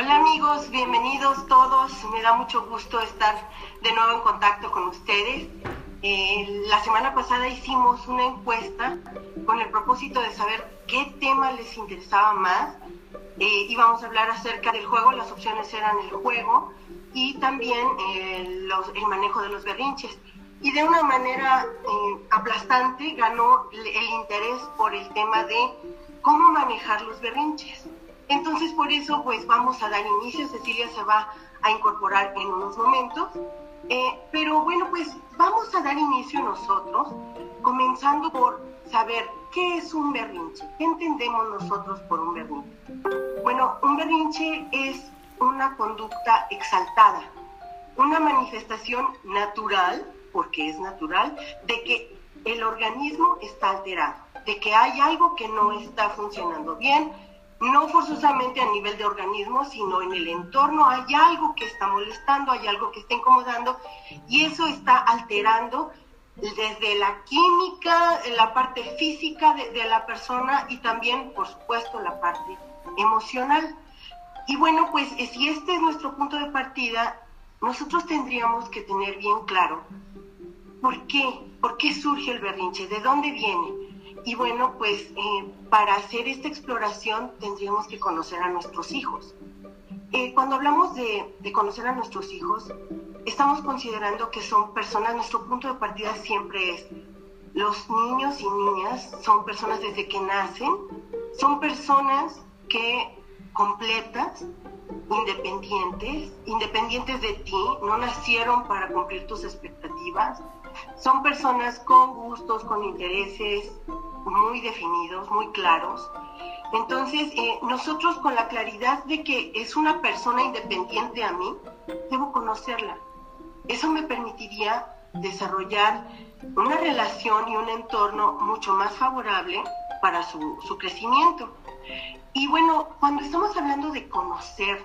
Hola amigos, bienvenidos todos. Me da mucho gusto estar de nuevo en contacto con ustedes. Eh, la semana pasada hicimos una encuesta con el propósito de saber qué tema les interesaba más. Eh, íbamos a hablar acerca del juego, las opciones eran el juego y también eh, el manejo de los berrinches. Y de una manera aplastante ganó el interés por el tema de cómo manejar los berrinches. Entonces, por eso, pues vamos a dar inicio. Cecilia se va a incorporar en unos momentos. Eh, pero bueno, pues vamos a dar inicio nosotros, comenzando por saber qué es un berrinche, qué entendemos nosotros por un berrinche. Bueno, un berrinche es una conducta exaltada, una manifestación natural, porque es natural, de que el organismo está alterado, de que hay algo que no está funcionando bien, no forzosamente a nivel de organismo, sino en el entorno hay algo que está molestando, hay algo que está incomodando y eso está alterando desde la química, la parte física de, la persona y también, por supuesto, la parte emocional. Y bueno, pues eh, si este es nuestro punto de partida, nosotros tendríamos que tener bien claro por qué, por qué surge el berrinche, de dónde viene y bueno, pues eh, para hacer esta exploración tendríamos que conocer a nuestros hijos. Eh, cuando hablamos de, conocer a nuestros hijos, estamos considerando que son personas, nuestro punto de partida siempre es, los niños y niñas son personas desde que nacen, son personas que completas, independientes, independientes de ti, no nacieron para cumplir tus expectativas, son personas con gustos, con intereses, muy definidos, muy claros. Entonces, eh, nosotros con la claridad de que es una persona independiente a mí, debo conocerla. Eso me permitiría desarrollar una relación y un entorno mucho más favorable para su, crecimiento. Y bueno, cuando estamos hablando de conocer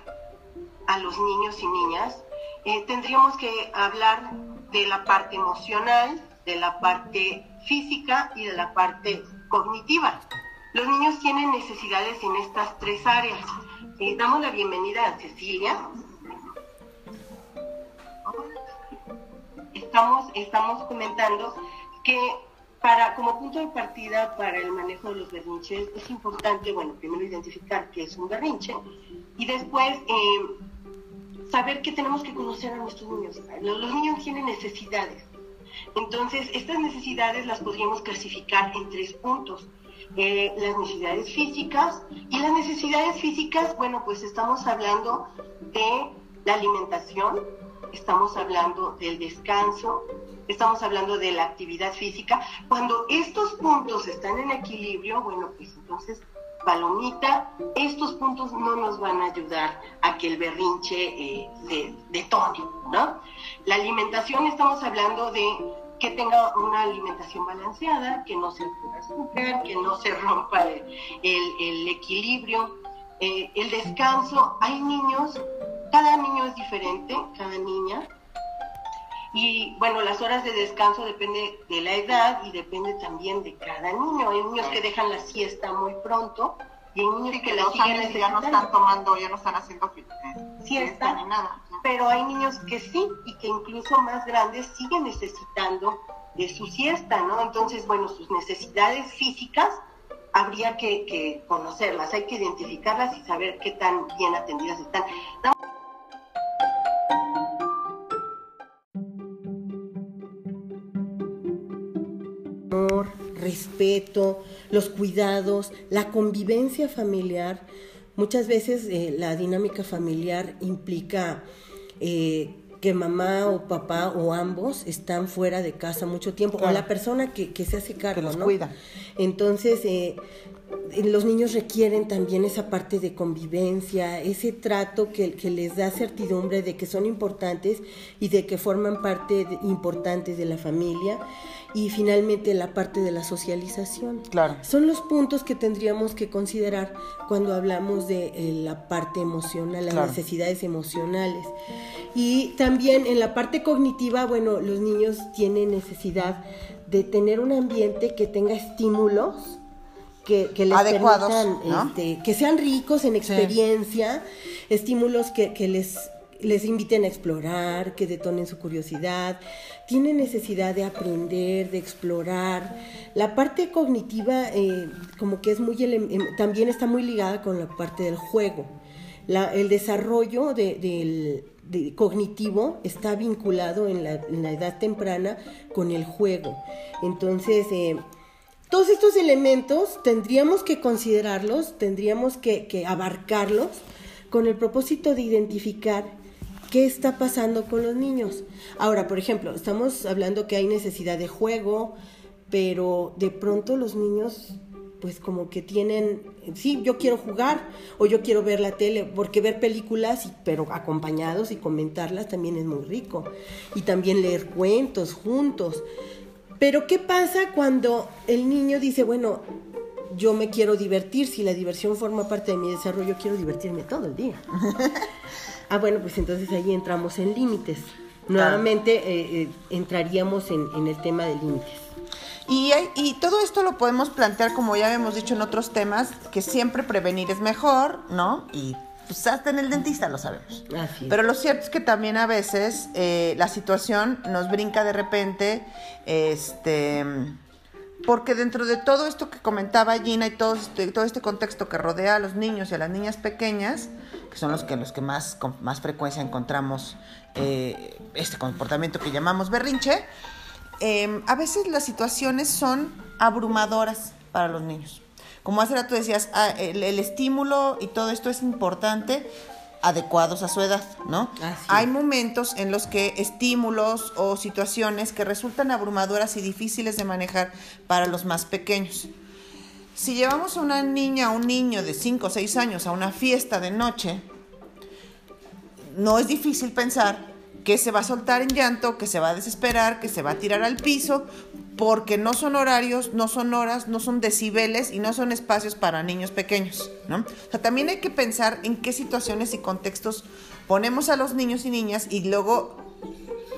a los niños y niñas, eh, tendríamos que hablar de la parte emocional, de la parte física y de la parte cognitiva. Los niños tienen necesidades en estas tres áreas. Eh, damos la bienvenida a Cecilia. Estamos, estamos comentando que para, como punto de partida para el manejo de los berrinches es importante, bueno, primero identificar qué es un berrinche y después eh, saber que tenemos que conocer a nuestros niños. los niños tienen necesidades entonces, estas necesidades las podríamos clasificar en tres puntos. Eh, las necesidades físicas y las necesidades físicas, bueno, pues estamos hablando de la alimentación, estamos hablando del descanso, estamos hablando de la actividad física. Cuando estos puntos están en equilibrio, bueno, pues entonces, palomita, estos puntos no nos van a ayudar a que el berrinche eh, se detone, ¿no? La alimentación, estamos hablando de que tenga una alimentación balanceada, que no se azúcar, que no se rompa el, equilibrio, eh, el descanso. Hay niños, cada niño es diferente, cada niña. Y bueno, las horas de descanso depende de la edad y depende también de cada niño. Hay niños que dejan la siesta muy pronto y hay niños que, la siguen ya no están tomando, ya no están haciendo siesta ni nada pero hay niños que sí y que incluso más grandes siguen necesitando de su siesta, ¿no? Entonces, bueno, sus necesidades físicas habría que, conocerlas, hay que identificarlas y saber qué tan bien atendidas están. Respeto, los cuidados, la convivencia familiar. Muchas veces eh, la dinámica familiar implica eh, que mamá o papá o ambos están fuera de casa mucho tiempo, o la persona que, se hace cargo, que los ¿no? cuida. Entonces, eh, los niños requieren también esa parte de convivencia, ese trato que, que, les da certidumbre de que son importantes y de que forman parte importante de la familia y finalmente la parte de la socialización. Claro. Son los puntos que tendríamos que considerar cuando hablamos de eh, la parte emocional, las necesidades emocionales. Y también en la parte cognitiva, bueno, los niños tienen necesidad de tener un ambiente que tenga estímulos que, que les Adecuados, permitan, ¿no? este, que sean ricos en experiencia, estímulos que, que les, les inviten a explorar, que detonen su curiosidad. Tienen necesidad de aprender, de explorar. La parte cognitiva eh, como que es muy em, también está muy ligada con la parte del juego. La- el desarrollo de- del de- cognitivo está vinculado en la, en la edad temprana con el juego. Entonces, eh, todos estos elementos tendríamos que considerarlos, tendríamos que, que abarcarlos con el propósito de identificar qué está pasando con los niños. Ahora, por ejemplo, estamos hablando que hay necesidad de juego, pero de pronto los niños pues como que tienen, sí, yo quiero jugar o yo quiero ver la tele, porque ver películas, pero acompañados y comentarlas también es muy rico. Y también leer cuentos juntos. Pero ¿qué pasa cuando el niño dice, bueno, yo me quiero divertir, si la diversión forma parte de mi desarrollo, quiero divertirme todo el día? ah, bueno, pues entonces ahí entramos en límites. Nuevamente eh, eh, entraríamos en, en el tema de límites. Y, hay- y todo esto lo podemos plantear, como ya hemos dicho en otros temas, que siempre prevenir es mejor, ¿no? Y pues hasta en el dentista lo sabemos. Pero lo cierto es que también a veces eh, la situación nos brinca de repente, este, porque dentro de todo esto que comentaba Gina y todo este, todo este contexto que rodea a los niños y a las niñas pequeñas, que son los que, los que más, con más frecuencia encontramos eh, este comportamiento que llamamos berrinche, eh, a veces las situaciones son abrumadoras para los niños. Como hace rato decías, ah, el, el estímulo y todo esto es importante, adecuados a su edad, ¿no? Así Hay momentos en los que estímulos o situaciones que resultan abrumadoras y difíciles de manejar para los más pequeños. Si llevamos a una niña o un niño de 5 o 6 años a una fiesta de noche, no es difícil pensar que se va a soltar en llanto, que se va a desesperar, que se va a tirar al piso, porque no son horarios, no son horas, no son decibeles y no son espacios para niños pequeños, ¿no? O sea, también hay que pensar en qué situaciones y contextos ponemos a los niños y niñas y luego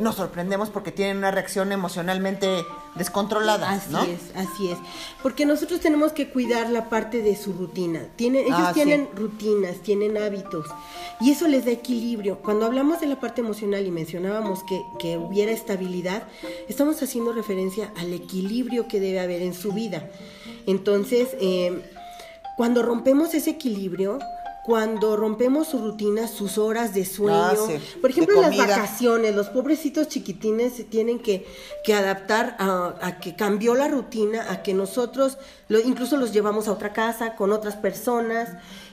nos sorprendemos porque tienen una reacción emocionalmente descontrolada, Así ¿no? es, así es. Porque nosotros tenemos que cuidar la parte de su rutina. Tienen, ellos Ah, sí. tienen rutinas, tienen hábitos. Y eso les da equilibrio. Cuando hablamos de la parte emocional y mencionábamos que, que hubiera estabilidad, estamos haciendo referencia al equilibrio que debe haber en su vida. Entonces, eh, cuando rompemos ese equilibrio, cuando rompemos su rutina, sus horas de sueño, Ah, sí, por ejemplo, las vacaciones, los pobrecitos chiquitines se tienen que, que adaptar a, a que cambió la rutina, a que nosotros lo- incluso los llevamos a otra casa con otras personas,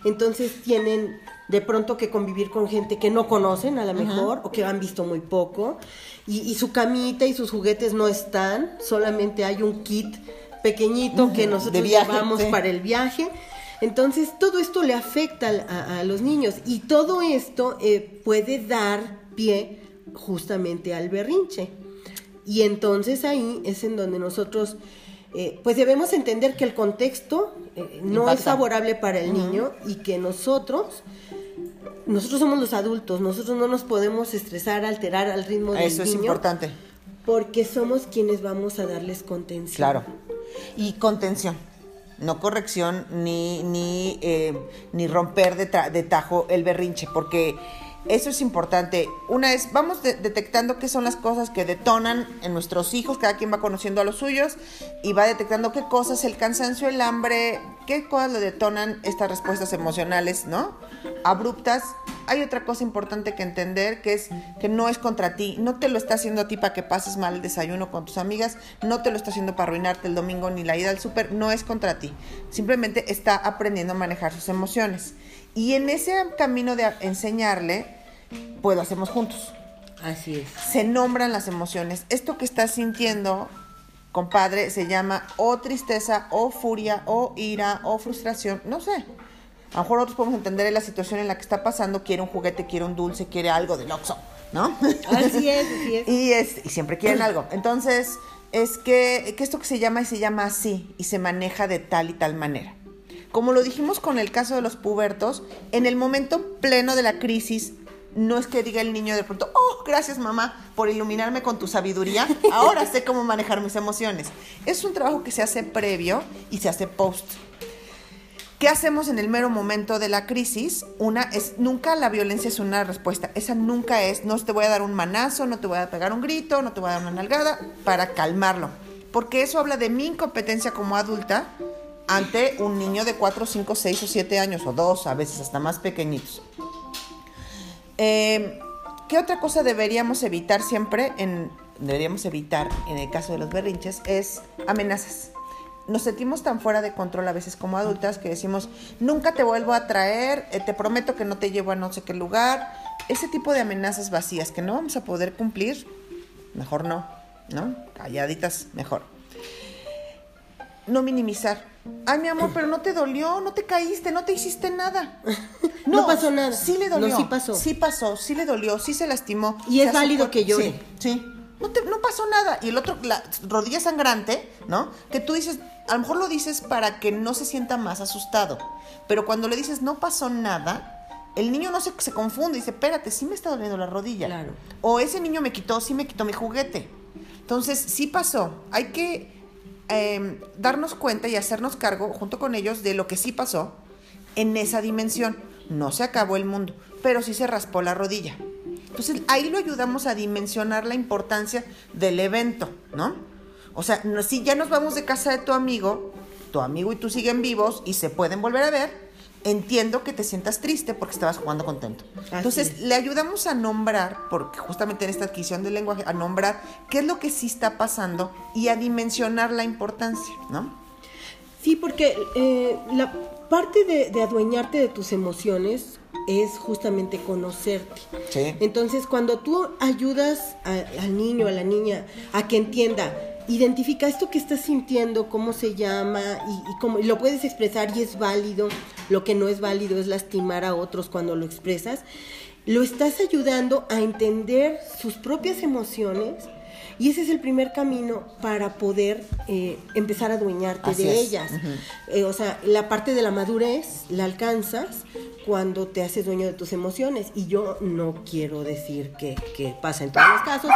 entonces tienen de pronto que convivir con gente que no conocen a lo mejor o que han visto muy poco. Y, y su camita y sus juguetes no están, solamente hay un kit pequeñito que nosotros viaje, llevamos sí. para el viaje. Entonces, todo esto le afecta a, a los niños y todo esto eh, puede dar pie justamente al berrinche. Y entonces ahí es en donde nosotros, eh, pues debemos entender que el contexto eh, no Impacta. es favorable para el niño y que nosotros, nosotros somos los adultos, nosotros no nos podemos estresar, alterar al ritmo del Eso es niño, importante. porque somos quienes vamos a darles contención. Claro. Y contención. No corrección ni, ni, eh, ni romper de, de tajo el berrinche, porque eso es importante. Una es, vamos de- detectando qué son las cosas que detonan en nuestros hijos, cada quien va conociendo a los suyos y va detectando qué cosas, el cansancio, el hambre, qué cosas le detonan estas respuestas emocionales, ¿no? Abruptas. Hay otra cosa importante que entender, que es que no es contra ti, no te lo está haciendo a ti para que pases mal el desayuno con tus amigas, no te lo está haciendo para arruinarte el domingo ni la ida al súper, no es contra ti. Simplemente está aprendiendo a manejar sus emociones. Y en ese camino de enseñarle, pues lo hacemos juntos Así es. se nombran las emociones. Esto que estás sintiendo, compadre, se llama o tristeza, o furia, o ira, o frustración, no sé. A lo mejor nosotros podemos entender la situación en la que está pasando, quiere un juguete, quiere un dulce, quiere algo del Oxxo, ¿no? Así es, así es. y, es, y siempre quieren algo. Entonces, es que, que esto que se llama y se llama así, y se maneja de tal y tal manera. Como lo dijimos con el caso de los pubertos, en el momento pleno de la crisis, no es que diga el niño de pronto, oh, gracias mamá por iluminarme con tu sabiduría, ahora sé cómo manejar mis emociones. Es un trabajo que se hace previo y se hace post. ¿Qué hacemos en el mero momento de la crisis? Una es, nunca la violencia es una respuesta. Esa nunca es, no te voy a dar un manazo, no te voy a pegar un grito, no te voy a dar una nalgada, para calmarlo. Porque eso habla de mi incompetencia como adulta ante un niño de 4, 5, 6 o 7 años, o 2, a veces hasta más pequeñitos. Eh, ¿Qué otra cosa deberíamos evitar siempre? En, deberíamos evitar en el caso de los berrinches es amenazas. Nos sentimos tan fuera de control a veces como adultas que decimos, nunca te vuelvo a traer, eh, te prometo que no te llevo a no sé qué lugar. Ese tipo de amenazas vacías que no vamos a poder cumplir, mejor no, ¿no? Calladitas, mejor. No minimizar Ay, mi amor, pero no te dolió, no te caíste, no te hiciste nada. No, pasó nada. Sí le dolió. No, sí pasó. Sí pasó, sí le dolió, sí se lastimó. Y es válido que llore. Sí, sí. No, te, no pasó nada. Y el otro, la rodilla sangrante, ¿no? Que tú dices, a lo mejor lo dices para que no se sienta más asustado. Pero cuando le dices, no pasó nada, el niño no se, se confunde y dice, espérate, sí me está doliendo la rodilla. Claro. O ese niño me quitó, sí me quitó mi juguete. Entonces, sí pasó. Hay que Em, darnos cuenta y hacernos cargo junto con ellos de lo que sí pasó en esa dimensión. No se acabó el mundo, pero sí se raspó la rodilla. Entonces ahí lo ayudamos a dimensionar la importancia del evento, ¿no? O sea, si ya nos vamos de casa de tu amigo, tu amigo y tú siguen vivos y se pueden volver a ver, entiendo que te sientas triste porque estabas jugando contento. Entonces, le ayudamos a nombrar, porque justamente en esta adquisición del lenguaje, a nombrar qué es lo que sí está pasando y a dimensionar la importancia, ¿no? Sí, porque eh, la parte de, adueñarte de tus emociones es justamente conocerte. Sí. Entonces, cuando tú ayudas al niño, a la niña, a que entienda, identifica esto que estás sintiendo, cómo se llama y, cómo lo puedes expresar y es válido. Lo que no es válido es lastimar a otros cuando lo expresas. Lo estás ayudando a entender sus propias emociones y ese es el primer camino para poder eh, empezar a adueñarte de ellas. Eh, o sea, la parte de la madurez la alcanzas cuando te haces dueño de tus emociones. Y yo no quiero decir que, que pasa en todos los casos,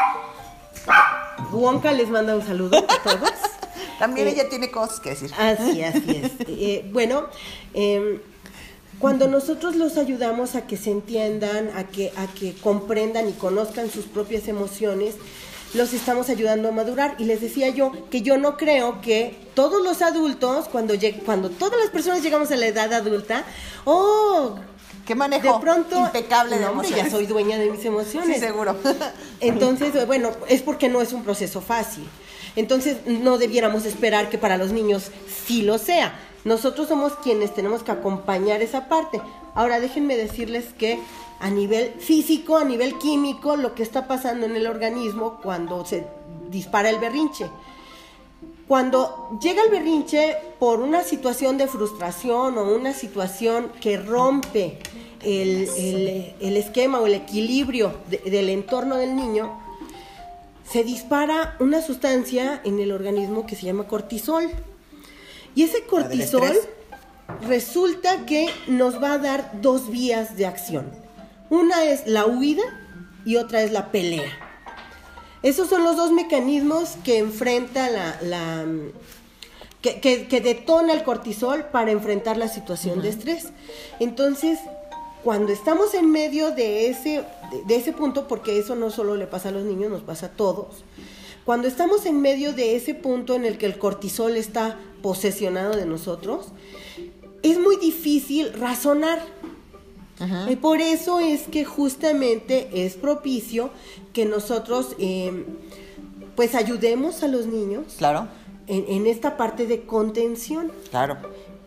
Wonka les manda un saludo a todos. También eh, ella tiene cosas que decir. Así, así es. Eh, bueno, em, cuando nosotros los ayudamos a que se entiendan, a que, a que comprendan y conozcan sus propias emociones, los estamos ayudando a madurar. Y les decía yo que yo no creo que todos los adultos, cuando, cuando todas las personas llegamos a la edad adulta, oh, ¿Qué manejo? De pronto, impecable de no, ya soy dueña de mis emociones. Sí, seguro. Entonces, bueno, es porque no es un proceso fácil. Entonces, no debiéramos esperar que para los niños sí lo sea. Nosotros somos quienes tenemos que acompañar esa parte. Ahora, déjenme decirles que a nivel físico, a nivel químico, lo que está pasando en el organismo cuando se dispara el berrinche. Cuando llega el berrinche por una situación de frustración o una situación que rompe el, esquema o el equilibrio del entorno del niño, se dispara una sustancia en el organismo que se llama cortisol. Y ese cortisol resulta que nos va a dar dos vías de acción. Una es la huida y otra es la pelea. Esos son los dos mecanismos que enfrenta la, que, detona el cortisol para enfrentar la situación de estrés. Entonces, cuando estamos en medio de ese, de, ese punto, porque eso no solo le pasa a los niños, nos pasa a todos, cuando estamos en medio de ese punto en el que el cortisol está posesionado de nosotros, es muy difícil razonar. Y por eso es que justamente es propicio que nosotros eh, pues ayudemos a los niños. Claro. En, esta parte de contención. Claro.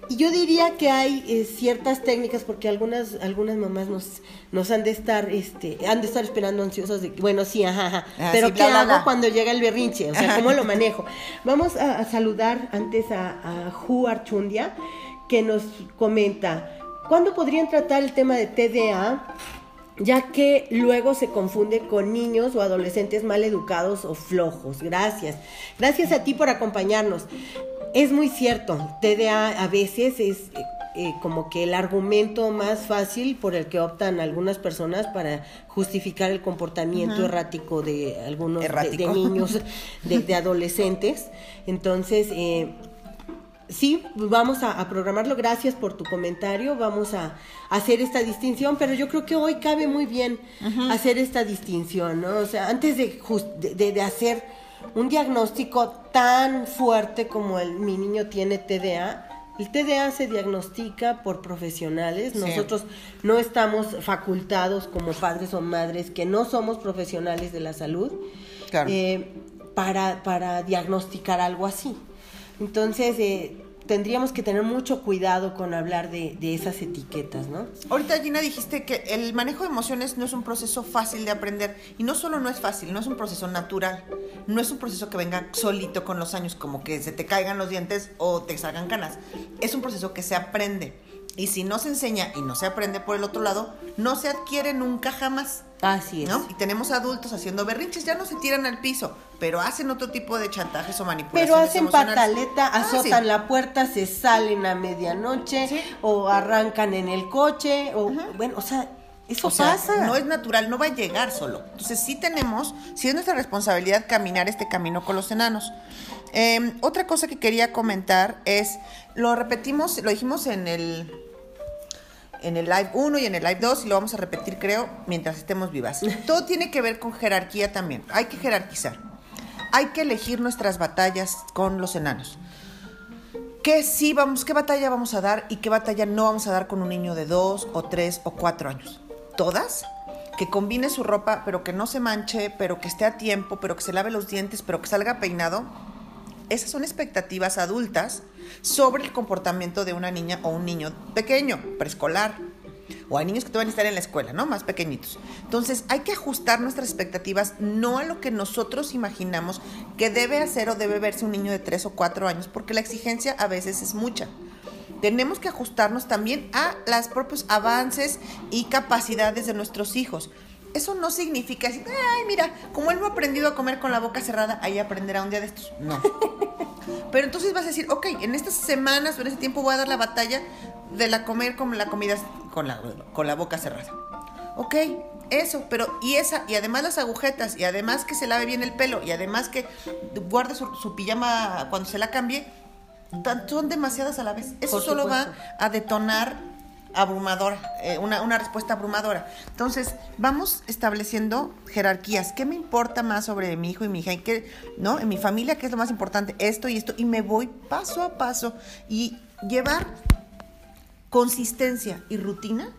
Y yo diría que hay eh, ciertas técnicas, porque algunas, algunas mamás nos, nos han de estar, este, han de estar esperando ansiosas de bueno, sí, ajá, ah, pero ¿qué hago cuando llega el berrinche? O sea, ¿cómo lo manejo? Vamos a, saludar antes a, a Ju Archundia, que nos comenta, ¿cuándo podrían tratar el tema de TDA? Ya que luego se confunde con niños o adolescentes mal educados o flojos. Gracias. Gracias a ti por acompañarnos. Es muy cierto, TDA a veces es eh, eh, como que el argumento más fácil por el que optan algunas personas para justificar el comportamiento errático de algunos de, niños, de, adolescentes. Entonces, eh, sí, vamos a, a programarlo. Gracias por tu comentario. Vamos a, hacer esta distinción, pero yo creo que hoy cabe muy bien hacer esta distinción, ¿no? O sea, antes de, de, de- de hacer un diagnóstico tan fuerte como el mi niño tiene TDA, el TDA se diagnostica por profesionales. Sí. Nosotros no estamos facultados como padres o madres que no somos profesionales de la salud Claro. eh, para, para diagnosticar algo así. Entonces, eh, tendríamos que tener mucho cuidado con hablar de, de esas etiquetas, ¿no? Ahorita Gina dijiste que el manejo de emociones no es un proceso fácil de aprender. Y no solo no es fácil, no es un proceso natural, no es un proceso que venga solito con los años como que se te caigan los dientes o te salgan canas, es un proceso que se aprende y si no se enseña y no se aprende por el otro lado, no se adquiere nunca jamás. Así es. ¿no? Y tenemos adultos haciendo berrinches, ya no se tiran al piso, pero hacen otro tipo de chantajes o manipulaciones. Pero hacen pataleta, Ah, azotan sí. la puerta, se salen a medianoche Sí. o arrancan en el coche o bueno, o sea, eso O sea, pasa. no es natural, no va a llegar solo. Entonces sí tenemos, sí es nuestra responsabilidad caminar este camino con los enanos. Eh, otra cosa que quería comentar es, lo repetimos, lo dijimos en el en el live 1 y en el live 2 y lo vamos a repetir creo mientras estemos vivas. Todo tiene que ver con jerarquía también. Hay que jerarquizar. Hay que elegir nuestras batallas con los enanos. ¿Qué sí vamos, qué batalla vamos a dar y qué batalla no vamos a dar con un niño de dos o tres o cuatro años? ¿Todas? Que combine su ropa, pero que no se manche, pero que esté a tiempo, pero que se lave los dientes, pero que salga peinado. Esas son expectativas adultas sobre el comportamiento de una niña o un niño pequeño, preescolar. O hay niños que todavía estar en la escuela, ¿no? Más pequeñitos. Entonces, hay que ajustar nuestras expectativas no a lo que nosotros imaginamos que debe hacer o debe verse un niño de 3 o 4 años, porque la exigencia a veces es mucha. Tenemos que ajustarnos también a los propios avances y capacidades de nuestros hijos. Eso no significa decir, ay, mira, como él no ha aprendido a comer con la boca cerrada, ahí aprenderá un día de estos. No. Pero entonces vas a decir, ok, en estas semanas o en este tiempo voy a dar la batalla de la comer con la comida con la, con la boca cerrada. Ok, eso, pero y esa, y además las agujetas, y además que se lave bien el pelo, y además que guarde su, su pijama cuando se la cambie, son demasiadas a la vez. Eso solo va a detonar abrumadora, eh, una, una respuesta abrumadora. Entonces, vamos estableciendo jerarquías. ¿Qué me importa más sobre mi hijo y mi hija? ¿Y qué, ¿no? En mi familia, ¿qué es lo más importante? Esto y esto. Y me voy paso a paso. Y llevar consistencia y rutina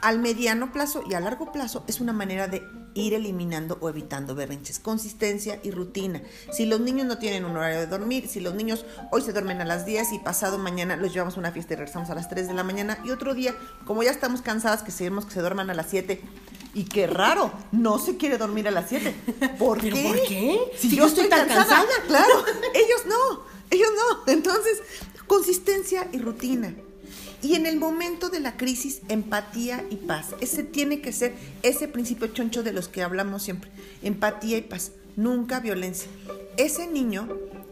al mediano plazo y a largo plazo es una manera de ir eliminando o evitando berrinches. Consistencia y rutina. Si los niños no tienen un horario de dormir, si los niños hoy se duermen a las 10 y pasado mañana los llevamos a una fiesta y regresamos a las 3 de la mañana y otro día, como ya estamos cansadas, que seguimos que se duerman a las 7. Y qué raro, no se quiere dormir a las 7. ¿Por ¿Pero qué? por qué? Si, Si yo yo estoy estoy tan cansada, cansada. claro. Ellos no, ellos no. Entonces, consistencia y rutina. Y en el momento de la crisis, empatía y paz. Ese tiene que ser ese principio choncho de los que hablamos siempre. Empatía y paz. Nunca violencia. Ese niño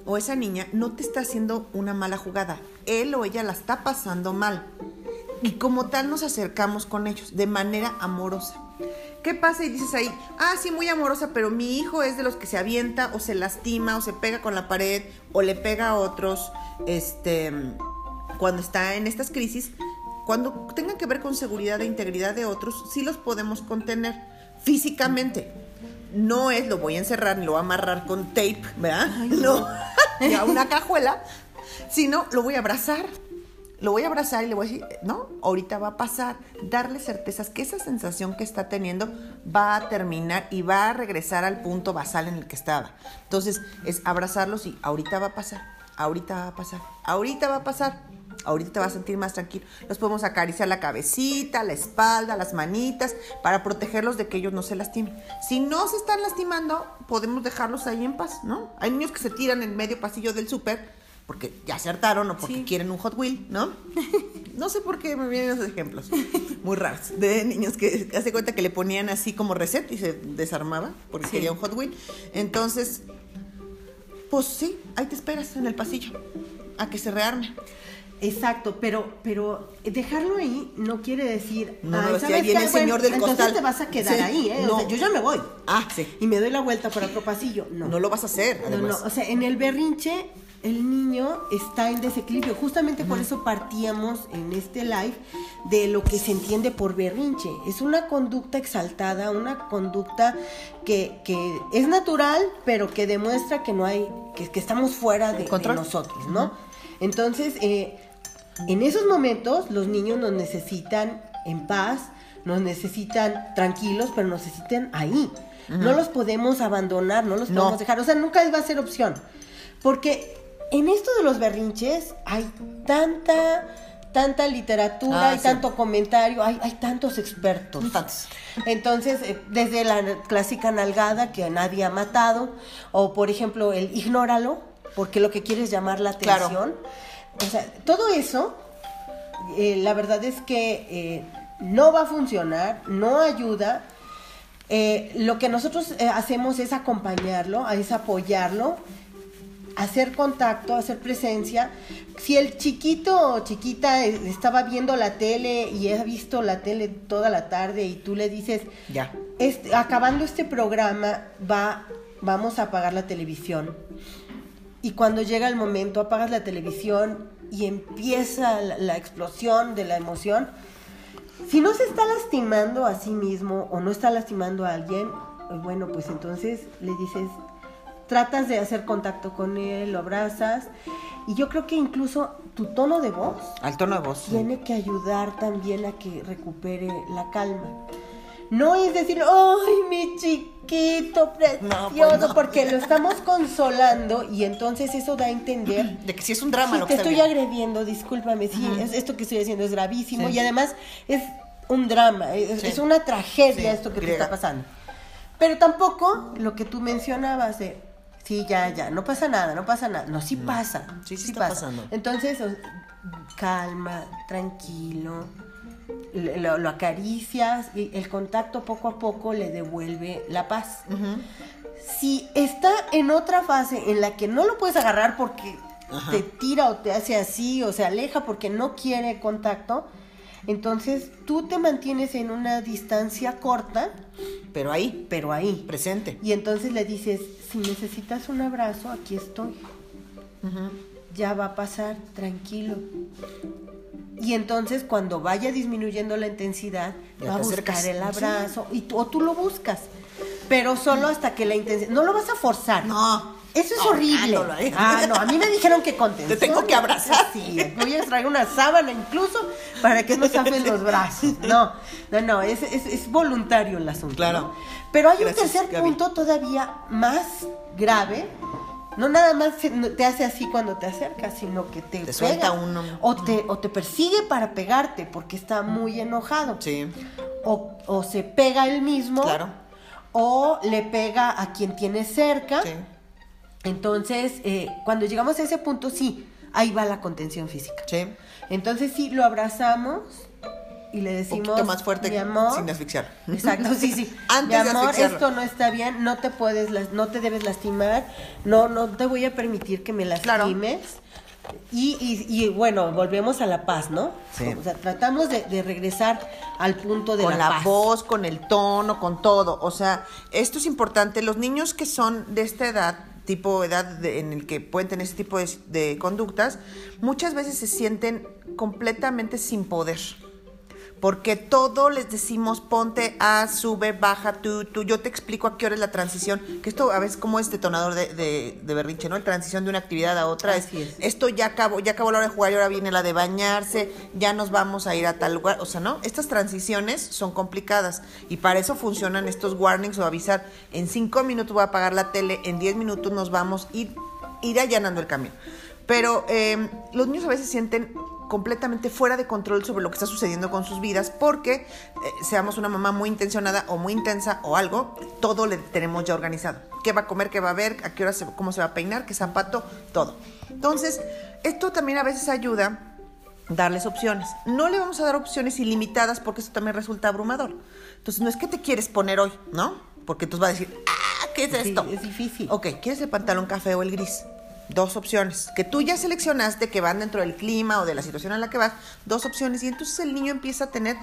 o esa niña no te está haciendo una mala jugada. Él o ella la está pasando mal. Y como tal nos acercamos con ellos de manera amorosa. ¿Qué pasa y dices ahí, ah, sí, muy amorosa, pero mi hijo es de los que se avienta o se lastima o se pega con la pared o le pega a otros, este, cuando está en estas crisis, cuando tengan que ver con seguridad e integridad de otros, sí los podemos contener físicamente. No es lo voy a encerrar ni lo voy a amarrar con tape, ¿verdad? no, ni a una cajuela, sino lo voy a abrazar. Lo voy a abrazar y le voy a decir, no, ahorita va a pasar. Darle certezas que esa sensación que está teniendo va a terminar y va a regresar al punto basal en el que estaba. Entonces, es abrazarlos y ahorita va a pasar, ahorita va a pasar, ahorita va a pasar. Ahorita te vas a sentir más tranquilo. Los podemos acariciar la cabecita, la espalda, las manitas, para protegerlos de que ellos no se lastimen. Si no se están lastimando, podemos dejarlos ahí en paz, ¿no? Hay niños que se tiran en medio pasillo del súper porque ya acertaron o porque Sí. quieren un Hot Wheel, ¿no? No sé por qué me vienen esos ejemplos muy raros de niños que hace cuenta que le ponían así como reset y se desarmaba porque Sí. quería un Hot Wheel. Entonces, pues sí, ahí te esperas en el pasillo a que se rearme. Exacto, pero, pero dejarlo ahí no quiere decir. No, "Ay, no, si ¿sabes ahí viene el señor del entonces costal". te vas a quedar Sí, ahí, ¿eh? no. O sea, yo ya me voy. Ah, sí. Y me doy la vuelta por otro pasillo. No. No lo vas a hacer, No, además. no, o sea, en el berrinche el niño está en desequilibrio. Justamente por eso partíamos en este live de lo que se entiende por berrinche. Es una conducta exaltada, una conducta que, que es natural, pero que demuestra que no hay, que, que estamos fuera de, de nosotros, ¿no? Entonces, eh, en esos momentos los niños nos necesitan en paz, nos necesitan tranquilos, pero nos necesitan ahí. No los podemos abandonar, no los No. podemos dejar. O sea, nunca va a ser opción. Porque en esto de los berrinches hay tanta, tanta literatura, Ah, hay sí. tanto comentario, hay, hay tantos expertos. Entonces, eh, desde la clásica nalgada que nadie ha matado, o por ejemplo el ignóralo, porque lo que quiere es llamar la Claro. O sea, todo eso, eh, la verdad es que eh, no va a funcionar, no ayuda. Eh, lo que nosotros hacemos es acompañarlo, es apoyarlo, hacer contacto, hacer presencia. Si el chiquito o chiquita estaba viendo la tele y ha visto la tele toda la tarde y tú le dices, Ya. este, acabando este programa, va, vamos a apagar la televisión. Y cuando llega el momento, apagas la televisión y empieza la, la explosión de la emoción. Si no se está lastimando a sí mismo o no está lastimando a alguien, eh, bueno, pues entonces le dices, tratas de hacer contacto con él, lo abrazas. Y yo creo que incluso tu tono de voz Al tono de voz. tiene que ayudar también a que recupere la calma. No es decir, ¡ay, mi chiquito precioso! pues no. Porque lo estamos consolando y entonces eso da a entender. De que si es un drama lo te que estoy agrediendo, discúlpame, sí, es- esto que estoy haciendo es gravísimo Sí. y además es un drama, es, Sí. es una tragedia Sí, esto que te está pasando. Pero tampoco lo que tú mencionabas de, sí, ya, ya, no pasa nada, no pasa nada. No, sí pasa. Sí, sí está pasando. Entonces, calma, tranquilo, lo, lo acaricias y el contacto poco a poco le devuelve la paz. Si está en otra fase en la que no lo puedes agarrar porque Ajá. te tira o te hace así o se aleja porque no quiere contacto, entonces tú te mantienes en una distancia corta, Pero ahí, pero ahí. presente. Y entonces le dices, si necesitas un abrazo, aquí estoy. Ya va a pasar, tranquilo. Y entonces cuando vaya disminuyendo la intensidad, Ya va a buscar acercas. el abrazo y tú, o tú lo buscas. Pero solo hasta que la intensidad... No lo vas a forzar. No. Eso es horrible. Ah, no, a mí me dijeron que contención. Te tengo que abrazar. Sí, voy a traer una sábana incluso para que no zafen los brazos. No, no, no, es, es, es voluntario el asunto. Claro. Pero hay Gracias, un tercer Gaby. punto todavía más grave. No nada más te hace así cuando te acercas, sino que te, Te pega. suelta uno. O te, o te persigue para pegarte porque está muy enojado. Sí. O, o se pega él mismo. Claro. O le pega a quien tiene cerca. Sí. Entonces, eh, cuando llegamos a ese punto, sí, ahí va la contención física. Sí. Entonces, sí, lo abrazamos y le decimos, poquito más fuerte mi amor, sin asfixiar. Exacto, sí, sí. Antes mi amor, esto no está bien, no te puedes, no te debes lastimar, no, no te voy a permitir que me Claro. lastimes. Y, y, y, bueno, volvemos a la paz, ¿no? Sí. O sea, tratamos de, de regresar al punto de con la, la, paz. voz, con el tono, con todo. O sea, esto es importante. Los niños que son de esta edad, tipo edad de- en el que pueden tener este tipo de, de conductas, muchas veces se sienten completamente sin poder. Porque todo les decimos, ponte a, sube, baja, tú, tú. Yo te explico a qué hora es la transición. Que esto a veces como es detonador de, de, de berrinche, ¿no? La transición de una actividad a otra. es, esto ya acabó, ya acabó la hora de jugar y ahora viene la de bañarse, ya nos vamos a ir a tal lugar, o sea, ¿no? Estas transiciones son complicadas y para eso funcionan estos warnings o avisar, en cinco minutos voy a apagar la tele, en diez minutos nos vamos, ir, ir allanando el camino. Pero eh, los niños a veces sienten completamente fuera de control sobre lo que está sucediendo con sus vidas porque eh, seamos una mamá muy intencionada o muy intensa o algo, todo le tenemos ya organizado. ¿Qué va a comer? ¿Qué va a ver? ¿A qué hora se, cómo se va a peinar? ¿Qué zapato? Todo. Entonces, esto también a veces ayuda darles opciones. No le vamos a dar opciones ilimitadas porque eso también resulta abrumador. Entonces, no es que te quieres poner hoy, ¿no? Porque entonces va a decir, ah, ¿qué es Sí, esto? es difícil. Ok, ¿quieres el pantalón café o el gris? Dos opciones. Que tú ya seleccionaste que van dentro del clima o de la situación en la que vas. Dos opciones. Y entonces el niño empieza a tener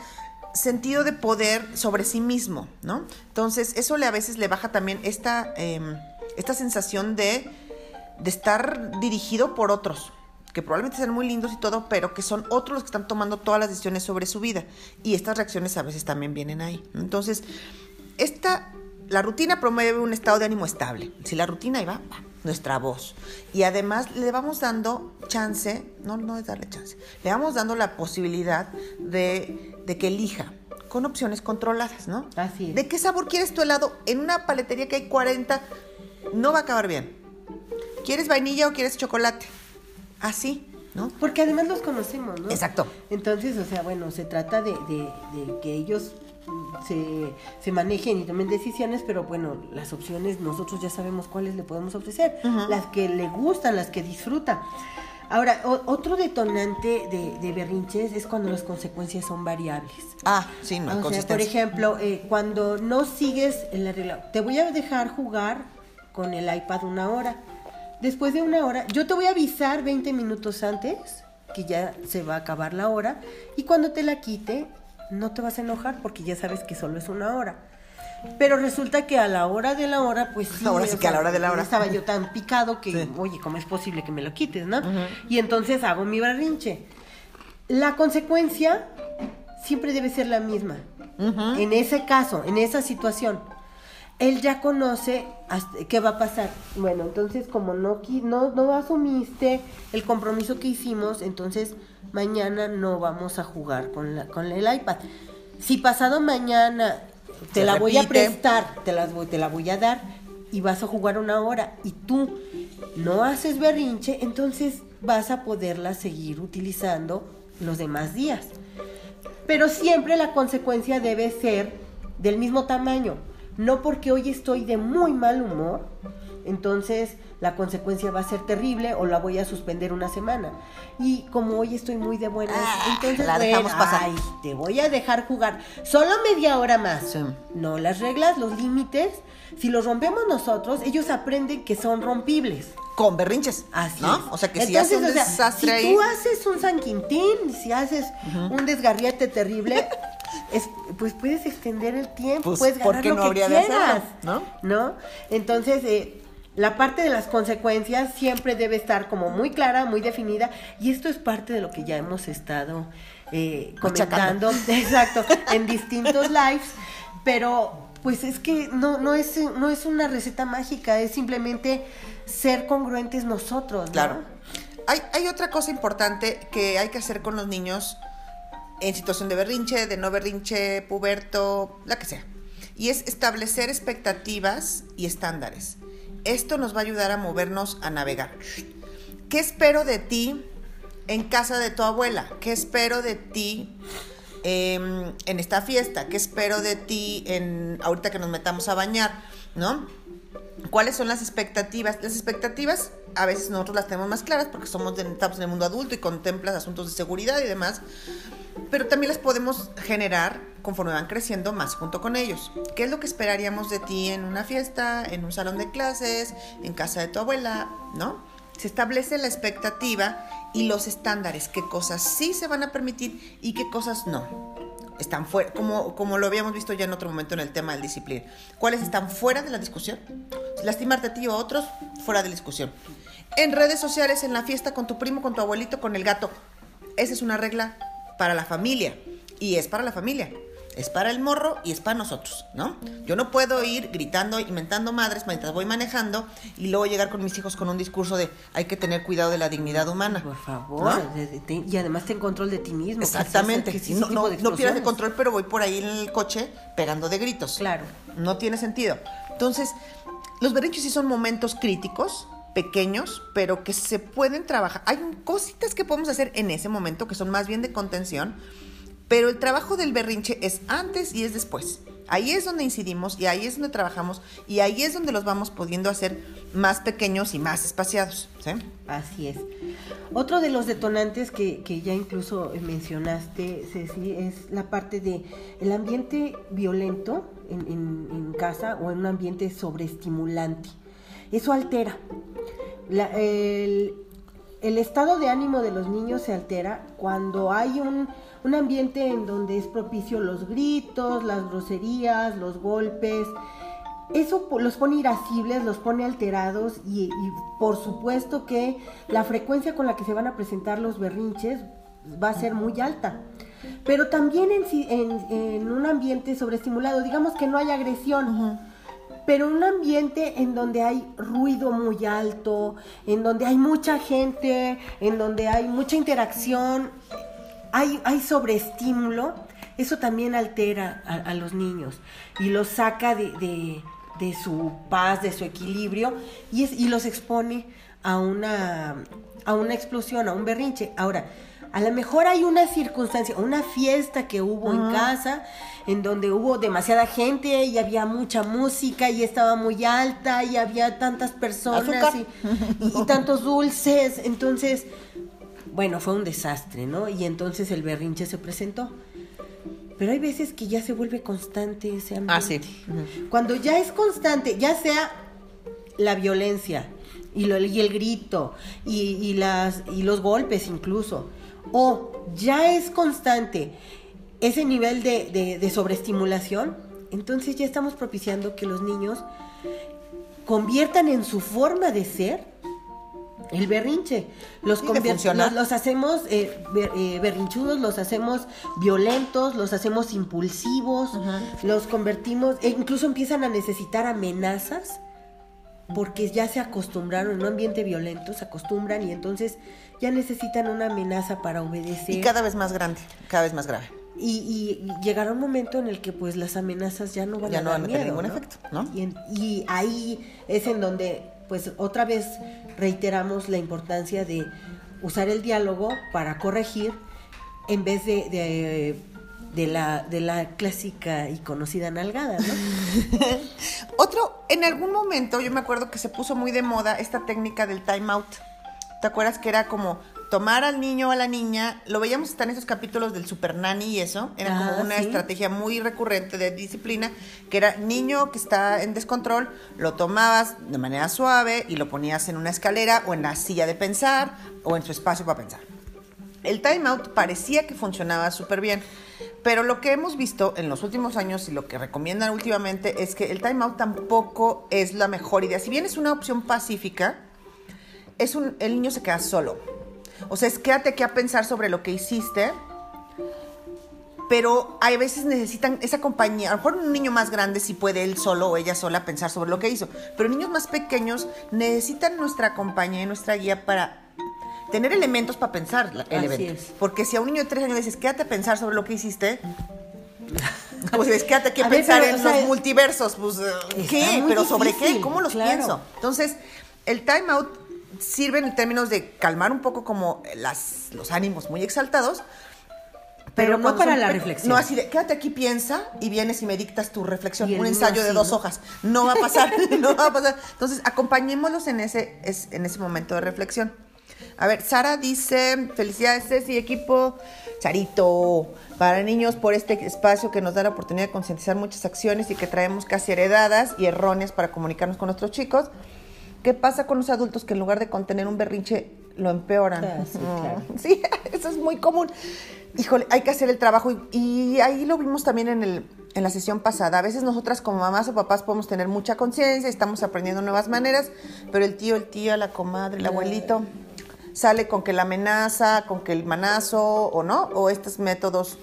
sentido de poder sobre sí mismo, ¿no? Entonces, eso le a veces le baja también esta, em, esta sensación de de estar dirigido por otros, que probablemente sean muy lindos y todo, pero que son otros los que están tomando todas las decisiones sobre su vida. Y estas reacciones a veces también vienen ahí. Entonces, esta, la rutina promueve un estado de ánimo estable. Si la rutina ahí va, va, nuestra voz. Y además le vamos dando chance, no, no es darle chance, le vamos dando la posibilidad de, de que elija con opciones controladas, ¿no? Así es. ¿De qué sabor quieres tu helado? En una paletería que hay 40, no va a acabar bien. ¿Quieres vainilla o quieres chocolate? Así, ¿no? Porque además los conocemos, ¿no? Exacto. Entonces, o sea, bueno, se trata de, de- de que ellos se, se manejen y tomen decisiones, pero bueno, las opciones nosotros ya sabemos cuáles le podemos ofrecer, las que le gustan, las que disfruta. Ahora, o- otro detonante de, de berrinches es cuando las consecuencias son variables. Ah, sí, no, O sea, por ejemplo, eh, cuando no sigues la regla, te voy a dejar jugar con el iPad una hora. Después de una hora, yo te voy a avisar 20 minutos antes que ya se va a acabar la hora y cuando te la quite no te vas a enojar porque ya sabes que solo es una hora. Pero resulta que a la hora de la hora, pues sí. Ahora sí o que a la hora de la hora. Estaba yo tan picado que, Sí. oye, ¿cómo es posible que me lo quites, no? Y entonces hago mi berrinche. La consecuencia siempre debe ser la misma. En ese caso, en esa situación, él ya conoce hasta- qué va a pasar. Bueno, entonces como no, no, no asumiste el compromiso que hicimos, entonces mañana no vamos a jugar con, la, con el iPad. Si pasado mañana te Se la voy a prestar, te, las voy, te la voy a dar y vas a jugar una hora y tú no haces berrinche, entonces vas a poderla seguir utilizando los demás días. Pero siempre la consecuencia debe ser del mismo tamaño. No porque hoy estoy de muy mal humor, entonces la consecuencia va a ser terrible o la voy a suspender una semana. Y como hoy estoy muy de buenas, Ah, entonces la bueno, dejamos pasar. ay, te voy a dejar jugar solo media hora más. Sí. No, las reglas, los límites, si los rompemos nosotros, ellos aprenden que son rompibles. Con berrinches. Así ¿no? es. O sea que si Entonces, hace un o sea, desastre si ahí. tú haces un San Quintín, si haces un desgarriate terrible, es- pues puedes extender el tiempo, Pues, puedes ¿por ganar qué lo no que habría de hacerlo, no? ¿no? Entonces, eh, la parte de las consecuencias siempre debe estar como muy clara, muy definida, y esto es parte de lo que ya hemos estado eh, comentando, exacto, en distintos lives, pero pues es que no, no, es, no es una receta mágica, es simplemente ser congruentes nosotros, ¿no? Claro. Hay, hay otra cosa importante que hay que hacer con los niños en situación de berrinche, de no berrinche, puberto, la que sea. Y es establecer expectativas y estándares. Esto nos va a ayudar a movernos, a navegar. ¿Qué espero de ti en casa de tu abuela? ¿Qué espero de ti em, en esta fiesta? ¿Qué espero de ti en ahorita que nos metamos a bañar? ¿No? ¿Cuáles son las expectativas? Las expectativas a veces nosotros las tenemos más claras porque somos de, estamos en el mundo adulto y contemplas asuntos de seguridad y demás, pero también las podemos generar conforme van creciendo más junto con ellos. ¿Qué es lo que esperaríamos de ti en una fiesta, en un salón de clases, en casa de tu abuela, ¿no? Se establece la expectativa y los estándares, qué cosas sí se van a permitir y qué cosas no están fuera, como, como lo habíamos visto ya en otro momento en el tema del disciplina. ¿Cuáles están fuera de la discusión? Lastimarte a ti o a otros, fuera de la discusión. En redes sociales, en la fiesta, con tu primo, con tu abuelito, con el gato. Esa es una regla para la familia. Y es para la familia. Es para el morro y es para nosotros, ¿no? Yo no puedo ir gritando, inventando madres mientras voy manejando y luego llegar con mis hijos con un discurso de hay que tener cuidado de la dignidad humana. Por favor, y además ten control de ti mismo. que es ese- Exactamente. que es no, no, no pierdas el control, pero voy por ahí en el coche pegando de gritos. Claro. No tiene sentido. Entonces, los berrinches sí son momentos críticos, pequeños, pero que se pueden trabajar. Hay cositas que podemos hacer en ese momento que son más bien de contención, pero el trabajo del berrinche es antes y es después. Ahí es donde incidimos y ahí es donde trabajamos y ahí es donde los vamos pudiendo hacer más pequeños y más espaciados. ¿sí? Así es. Otro de los detonantes que, ya incluso mencionaste, Ceci, es la parte de el ambiente violento en, en- en casa o en un ambiente sobreestimulante. Eso altera. El, el estado de ánimo de los niños se altera cuando hay un, un ambiente en donde es propicio los gritos, las groserías, los golpes. eso los pone irascibles, los pone alterados y, por supuesto que la frecuencia con la que se van a presentar los berrinches va a ser muy alta. Pero también en, en- en un ambiente sobreestimulado, digamos que no hay agresión, pero un ambiente en donde hay ruido muy alto, en donde hay mucha gente, en donde hay mucha interacción, hay, hay sobreestímulo, eso también altera a, a los niños y los saca de, de- de su paz, de su equilibrio y, es- y los expone a una, a una explosión, a un berrinche. Ahora, a lo mejor hay una circunstancia, una fiesta que hubo en casa, en donde hubo demasiada gente y había mucha música y estaba muy alta y había tantas personas y, y- y tantos dulces. Entonces, bueno, fue un desastre, ¿no? Y entonces el berrinche se presentó. Pero hay veces que ya se vuelve constante ese ambiente. Ah, sí. Cuando ya es constante, ya sea la violencia y, lo- y el grito y, y las, y los golpes incluso, o ya es constante ese nivel de, de- de sobreestimulación, entonces ya estamos propiciando que los niños conviertan en su forma de ser el berrinche. Los, Sí, los, los hacemos eh, ber- eh, berrinchudos, los hacemos violentos, los hacemos impulsivos, los convertimos, e incluso empiezan a necesitar amenazas porque ya se acostumbraron en un ambiente violento, se acostumbran y entonces ya necesitan una amenaza para obedecer. Y cada vez más grande, cada vez más grave. Y, y- llegará un momento en el que pues las amenazas ya no van Ya a no dar van a tener miedo, ningún ¿no? efecto, ¿no? Y, en- y ahí es en donde pues otra vez reiteramos la importancia de usar el diálogo para corregir en vez de, de, de la, de la clásica y conocida nalgada, ¿no? Otro, en algún momento yo me acuerdo que se puso muy de moda esta técnica del time out. ¿Te acuerdas que era como tomar al niño o a la niña? Lo veíamos hasta en esos capítulos del Super Nanny y eso. Era Ah, como una sí. estrategia muy recurrente de disciplina, que era niño que está en descontrol, lo tomabas de manera suave y lo ponías en una escalera o en la silla de pensar o en su espacio para pensar. El timeout parecía que funcionaba súper bien, pero lo que hemos visto en los últimos años y lo que recomiendan últimamente es que el timeout tampoco es la mejor idea. Si bien es una opción pacífica, es un, el niño se queda solo. O sea, es quédate aquí a pensar sobre lo que hiciste, pero hay veces necesitan esa compañía. A lo mejor un niño más grande sí puede él solo o ella sola pensar sobre lo que hizo, pero niños más pequeños necesitan nuestra compañía y nuestra guía para tener elementos para pensar el Así evento. es. Porque si a un niño de tres años le dices, quédate a pensar sobre lo que hiciste, pues es quédate aquí a, ver, pensar en sea, los multiversos, pues, eh, ¿qué? ¿Pero sobre qué? ¿Cómo los claro. pienso? Entonces, el time out sirve en términos de calmar un poco como las, los ánimos muy exaltados. Pero no para son la reflexión. No, así de, quédate aquí, piensa y vienes y me dictas tu reflexión. Un ensayo de dos hojas. No va a pasar, no va a pasar. Entonces, acompañémoslos en ese, es- en ese momento de reflexión. A ver, Sara dice, felicidades Ceci equipo. Sarito, para niños por este espacio que nos da la oportunidad de concientizar muchas acciones y que traemos casi heredadas y erróneas para comunicarnos con nuestros chicos. ¿Qué pasa con los adultos que en lugar de contener un berrinche lo empeoran? Ah, sí, Mm, claro. Sí, eso es muy común. Híjole, hay que hacer el trabajo y, y ahí lo vimos también en, el, en la sesión pasada. A veces nosotras como mamás o papás podemos tener mucha conciencia, estamos aprendiendo nuevas maneras, pero el tío, el tío, la comadre, el abuelito sale con que la amenaza, con que el manazo o no, o estos métodos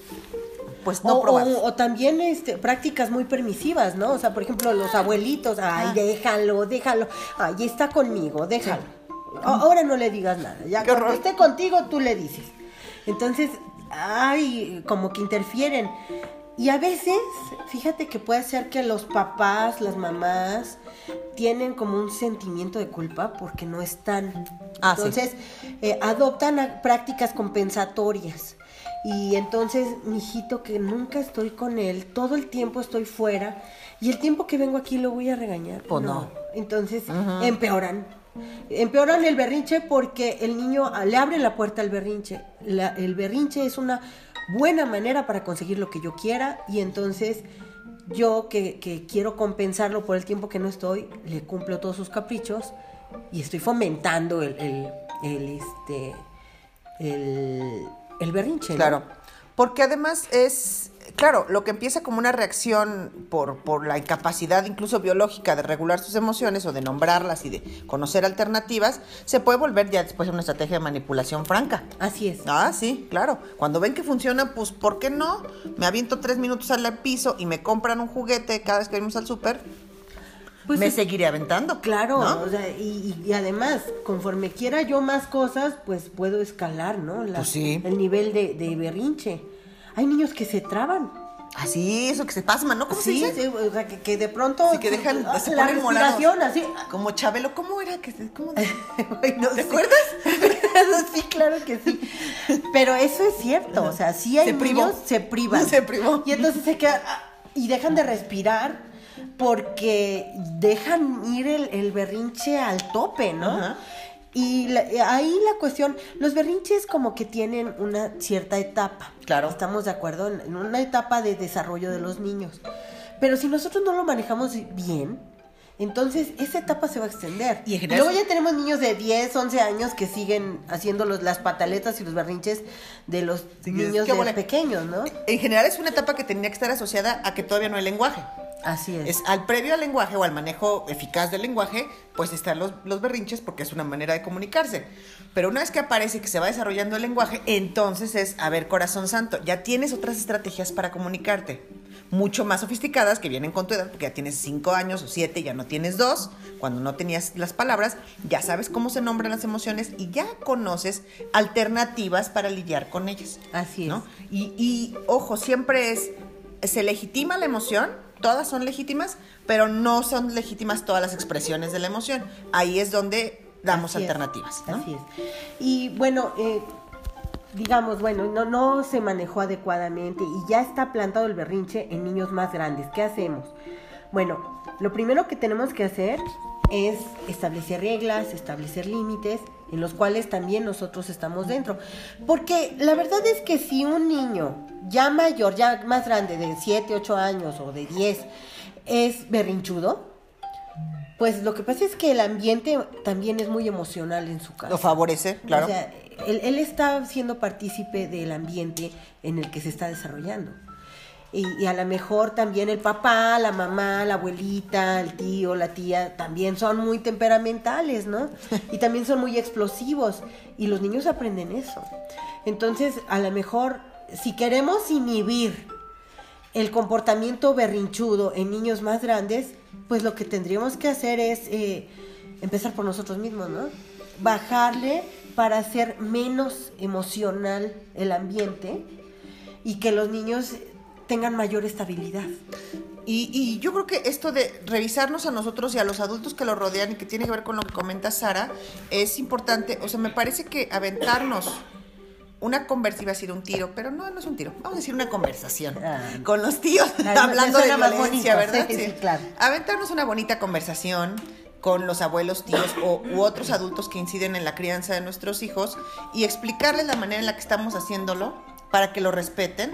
pues no o, probados. o- o también este, prácticas muy permisivas, ¿no? O sea, por ejemplo, los abuelitos, ay, Ah. déjalo, déjalo, ay, está conmigo, déjalo. Ahora no le digas nada, ya Qué cuando esté contigo tú le dices. Entonces, ay, como que interfieren. Y a veces, fíjate que puede ser que los papás, las mamás, tienen como un sentimiento de culpa porque no están. Ah, sí. Entonces, eh, adoptan a- prácticas compensatorias. Y entonces, mi hijito, que nunca estoy con él, todo el tiempo estoy fuera, y el tiempo que vengo aquí lo voy a regañar. Pues no. Entonces, empeoran. Empeoran el berrinche porque el niño le abre la puerta al berrinche. La- el berrinche es una buena manera para conseguir lo que yo quiera, y entonces yo que, quiero compensarlo por el tiempo que no estoy, le cumplo todos sus caprichos y estoy fomentando el, el, este, el, el berrinche. Claro. Porque además es, claro, lo que empieza como una reacción por, por la incapacidad incluso biológica de regular sus emociones o de nombrarlas y de conocer alternativas, se puede volver ya después una estrategia de manipulación franca. Así es. Ah, sí, claro. Cuando ven que funciona, pues ¿por qué no? Me aviento tres minutos al piso y me compran un juguete cada vez que venimos al súper. Pues me es- seguiré aventando. Claro, ¿no? o sea, y, y además, conforme quiera yo más cosas, pues puedo escalar, ¿no? La- Pues sí. El nivel de, de berrinche. Hay niños que se traban. Así, eso que se pasma, ¿no? ¿Cómo Sí, se dice? sí, o sea, que, que de pronto... Sí, que dejan, ah, se la ponen morados. respiración, así... Como Chabelo, ¿cómo era? que se- cómo- no ¿Te acuerdas? sí, claro que sí. Pero eso es cierto, o sea, sí hay Se privó. niños se privan. Se privó. Y entonces se quedan ah, y dejan de respirar porque dejan ir el, el berrinche al tope, ¿no? Ajá. Y la- eh, ahí la cuestión, los berrinches como que tienen una cierta etapa. Claro. Estamos de acuerdo en, en una etapa de desarrollo de los niños. Pero si nosotros no lo manejamos bien, entonces esa etapa se va a extender. Y en general- luego ya tenemos niños de 10, 11 años que siguen haciendo los, las pataletas y los berrinches de los Sí, niños de pequeños, ¿no? En general es una etapa que tendría que estar asociada a que todavía no hay lenguaje. Así es. Es al previo al lenguaje o al manejo eficaz del lenguaje, pues están los, los berrinches porque es una manera de comunicarse. Pero una vez que aparece que se va desarrollando el lenguaje, entonces es, a ver, corazón santo, ya tienes otras estrategias para comunicarte. Mucho más sofisticadas que vienen con tu edad, porque ya tienes cinco años o siete, ya no tienes dos. Cuando no tenías las palabras, ya sabes cómo se nombran las emociones y ya conoces alternativas para lidiar con ellas. Así es. ¿no? Y, y, ojo, siempre es, se legitima la emoción, todas son legítimas, pero no son legítimas todas las expresiones de la emoción. Ahí es donde damos Así es, alternativas. ¿no? Así es. Y bueno, eh, digamos, bueno, no, no se manejó adecuadamente y ya está plantado el berrinche en niños más grandes. ¿Qué hacemos? Bueno, lo primero que tenemos que hacer es establecer reglas, establecer límites en los cuales también nosotros estamos dentro. Porque la verdad es que si un niño ya mayor, ya más grande, de 7, 8 años o de 10, es berrinchudo, pues lo que pasa es que el ambiente también es muy emocional en su casa. Lo favorece, claro. O sea, él, él está siendo partícipe del ambiente en el que se está desarrollando. Y, y a lo mejor también el papá, la mamá, la abuelita, el tío, la tía, también son muy temperamentales, ¿no? Y también son muy explosivos. Y los niños aprenden eso. Entonces, a lo mejor, si queremos inhibir el comportamiento berrinchudo en niños más grandes, pues lo que tendríamos que hacer es eh, empezar por nosotros mismos, ¿no? Bajarle para hacer menos emocional el ambiente y que los niños tengan mayor estabilidad. Y, y yo creo que esto de revisarnos a nosotros y a los adultos que lo rodean y que tiene que ver con lo que comenta Sara, es importante. O sea, me parece que aventarnos una conversación, iba a decir un tiro, pero no, no es un tiro, vamos a decir una conversación Ah. con los tíos, hablando de violencia, bonito, ¿verdad? sí, sí, claro. Aventarnos una bonita conversación con los abuelos, tíos o, u otros adultos que inciden en la crianza de nuestros hijos y explicarles la manera en la que estamos haciéndolo para que lo respeten.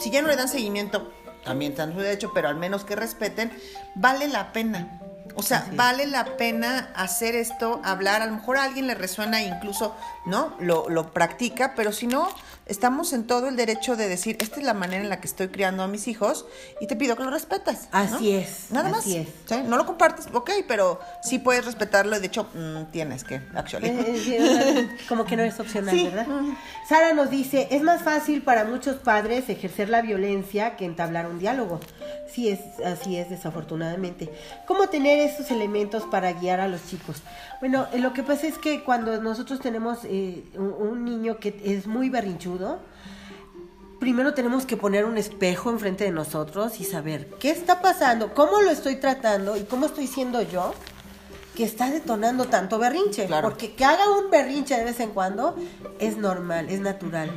Si ya no le dan seguimiento, también están su derecho, pero al menos que respeten, vale la pena. O sea, Así es. vale la pena hacer esto, hablar, a lo mejor a alguien le resuena e incluso, ¿no? Lo, lo practica, pero si no, estamos en todo el derecho de decir, esta es la manera en la que estoy criando a mis hijos y te pido que lo respetes. ¿no? Así es, Nada así más. es. ¿sí? No lo compartes, ok, pero sí puedes respetarlo y de hecho mm, tienes que, actually. Como que no es opcional, Sí. ¿verdad? Sara nos dice, es más fácil para muchos padres ejercer la violencia que entablar un diálogo. Sí, es, así es, desafortunadamente. ¿Cómo tener esos elementos para guiar a los chicos? Bueno, eh, lo que pasa es que cuando nosotros tenemos eh, un, niño que es muy berrinchudo, primero tenemos que poner un espejo enfrente de nosotros y saber qué está pasando, cómo lo estoy tratando y cómo estoy siendo yo que está detonando tanto berrinche. Claro. Porque que haga un berrinche de vez en cuando es normal, es natural.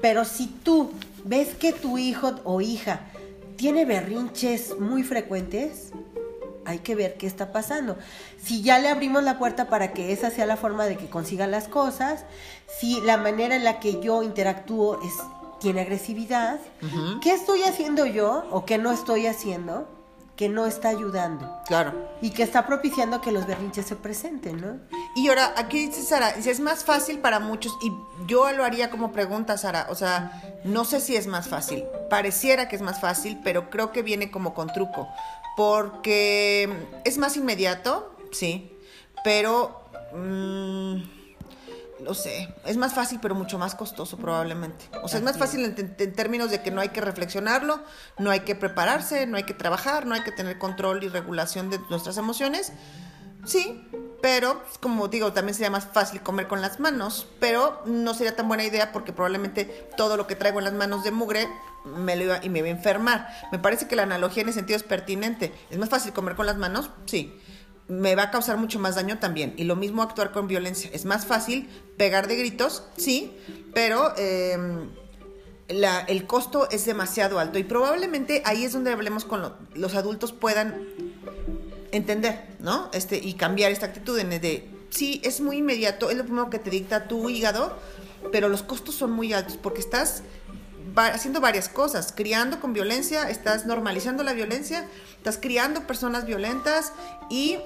Pero si tú ves que tu hijo o hija tiene berrinches muy frecuentes, hay que ver qué está pasando. Si ya le abrimos la puerta para que esa sea la forma de que consiga las cosas, si la manera en la que yo interactúo es tiene agresividad, ¿qué estoy haciendo yo o qué no estoy haciendo que no está ayudando? Claro. Y que está propiciando que los berrinches se presenten, ¿no? Y ahora, aquí dice Sara, dice, es más fácil para muchos, y yo lo haría como pregunta, Sara, o sea, no sé si es más fácil, pareciera que es más fácil, pero creo que viene como con truco, porque es más inmediato, sí, pero... mm, no sé, es más fácil pero mucho más costoso probablemente. O sea, es más fácil en, en términos de que no hay que reflexionarlo, no hay que prepararse, no hay que trabajar, no hay que tener control y regulación de nuestras emociones. Sí, pero pues, como digo, también sería más fácil comer con las manos, pero no sería tan buena idea porque probablemente todo lo que traigo en las manos de mugre me lo iba y me iba a enfermar. Me parece que la analogía en ese sentido es pertinente. ¿Es más fácil comer con las manos? Sí me va a causar mucho más daño también. Y lo mismo actuar con violencia. Es más fácil pegar de gritos, sí, pero eh, la- el costo es demasiado alto. Y probablemente ahí es donde hablemos con lo- los adultos puedan entender, ¿no? Este, y cambiar esta actitud en el de, sí, es muy inmediato, es lo primero que te dicta tu hígado, pero los costos son muy altos porque estás haciendo varias cosas, criando con violencia, estás normalizando la violencia, estás criando personas violentas y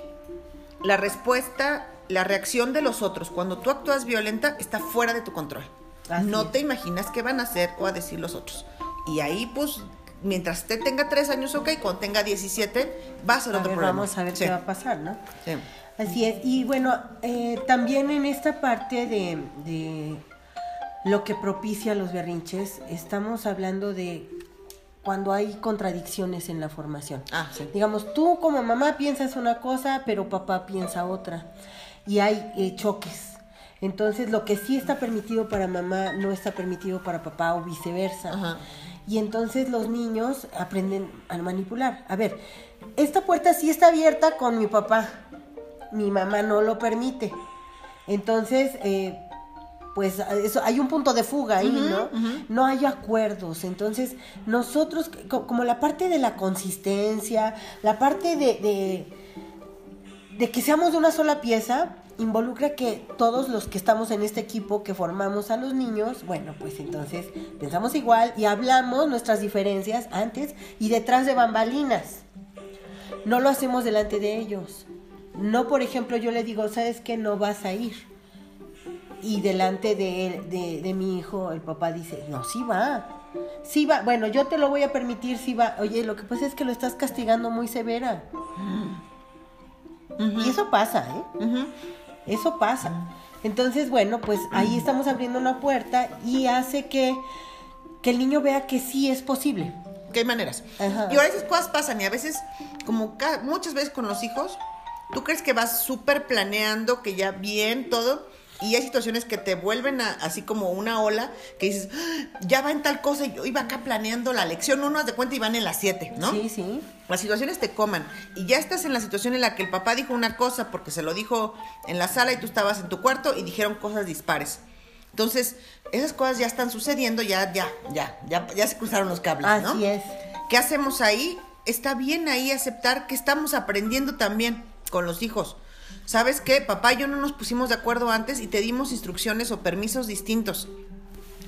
la respuesta, la reacción de los otros cuando tú actúas violenta está fuera de tu control. Así no es. te imaginas qué van a hacer o a decir los otros. Y ahí, pues, mientras usted tenga tres años, ok, cuando tenga 17, va a ser A otro ver, problema. vamos a ver Sí, qué va a pasar, ¿no? sí. Así es. Y bueno, eh, también en esta parte de, de lo que propicia los berrinches, estamos hablando de cuando hay contradicciones en la formación. Ah, sí. Digamos, tú como mamá piensas una cosa, pero papá piensa otra. Y hay eh, choques. Entonces, lo que sí está permitido para mamá no está permitido para papá o viceversa. Ajá. Y entonces los niños aprenden a manipular. A ver, esta puerta sí está abierta con mi papá. Mi mamá no lo permite. Entonces, eh, pues eso, hay un punto de fuga ahí, ¿no? No hay acuerdos. Entonces, nosotros, co- como la parte de la consistencia, la parte de, de, de que seamos de una sola pieza, involucra que todos los que estamos en este equipo que formamos a los niños, bueno, pues entonces pensamos igual y hablamos nuestras diferencias antes y detrás de bambalinas. No lo hacemos delante de ellos. No, por ejemplo, yo le digo, ¿sabes qué? No vas a ir. Y delante de, de, de mi hijo, el papá dice, no, sí va. Sí va. Bueno, yo te lo voy a permitir, sí va. Oye, lo que pasa es que lo estás castigando muy severa. Y eso pasa, ¿eh? Ujú. Eso pasa. Entonces, bueno, pues ahí estamos abriendo una puerta y hace que, que el niño vea que sí es posible. que hay maneras. Ajá. Y ahora esas cosas pasan y a veces, como muchas veces con los hijos, tú crees que vas súper planeando, que ya bien todo, y hay situaciones que te vuelven a- así como una ola, que dices, "Ah, ya va en tal cosa, y yo iba acá planeando la lección, uno haz de cuenta y van en las siete, ¿no? Sí, sí. Las situaciones te coman y ya estás en la situación en la que el papá dijo una cosa porque se lo dijo en la sala y tú estabas en tu cuarto y dijeron cosas dispares. Entonces, esas cosas ya están sucediendo, ya, ya, ya, ya, ya se cruzaron los cables, ¿no? Así es. ¿Qué hacemos ahí? Está bien ahí aceptar que estamos aprendiendo también con los hijos. ¿Sabes qué? Papá y yo no nos pusimos de acuerdo antes y te dimos instrucciones o permisos distintos.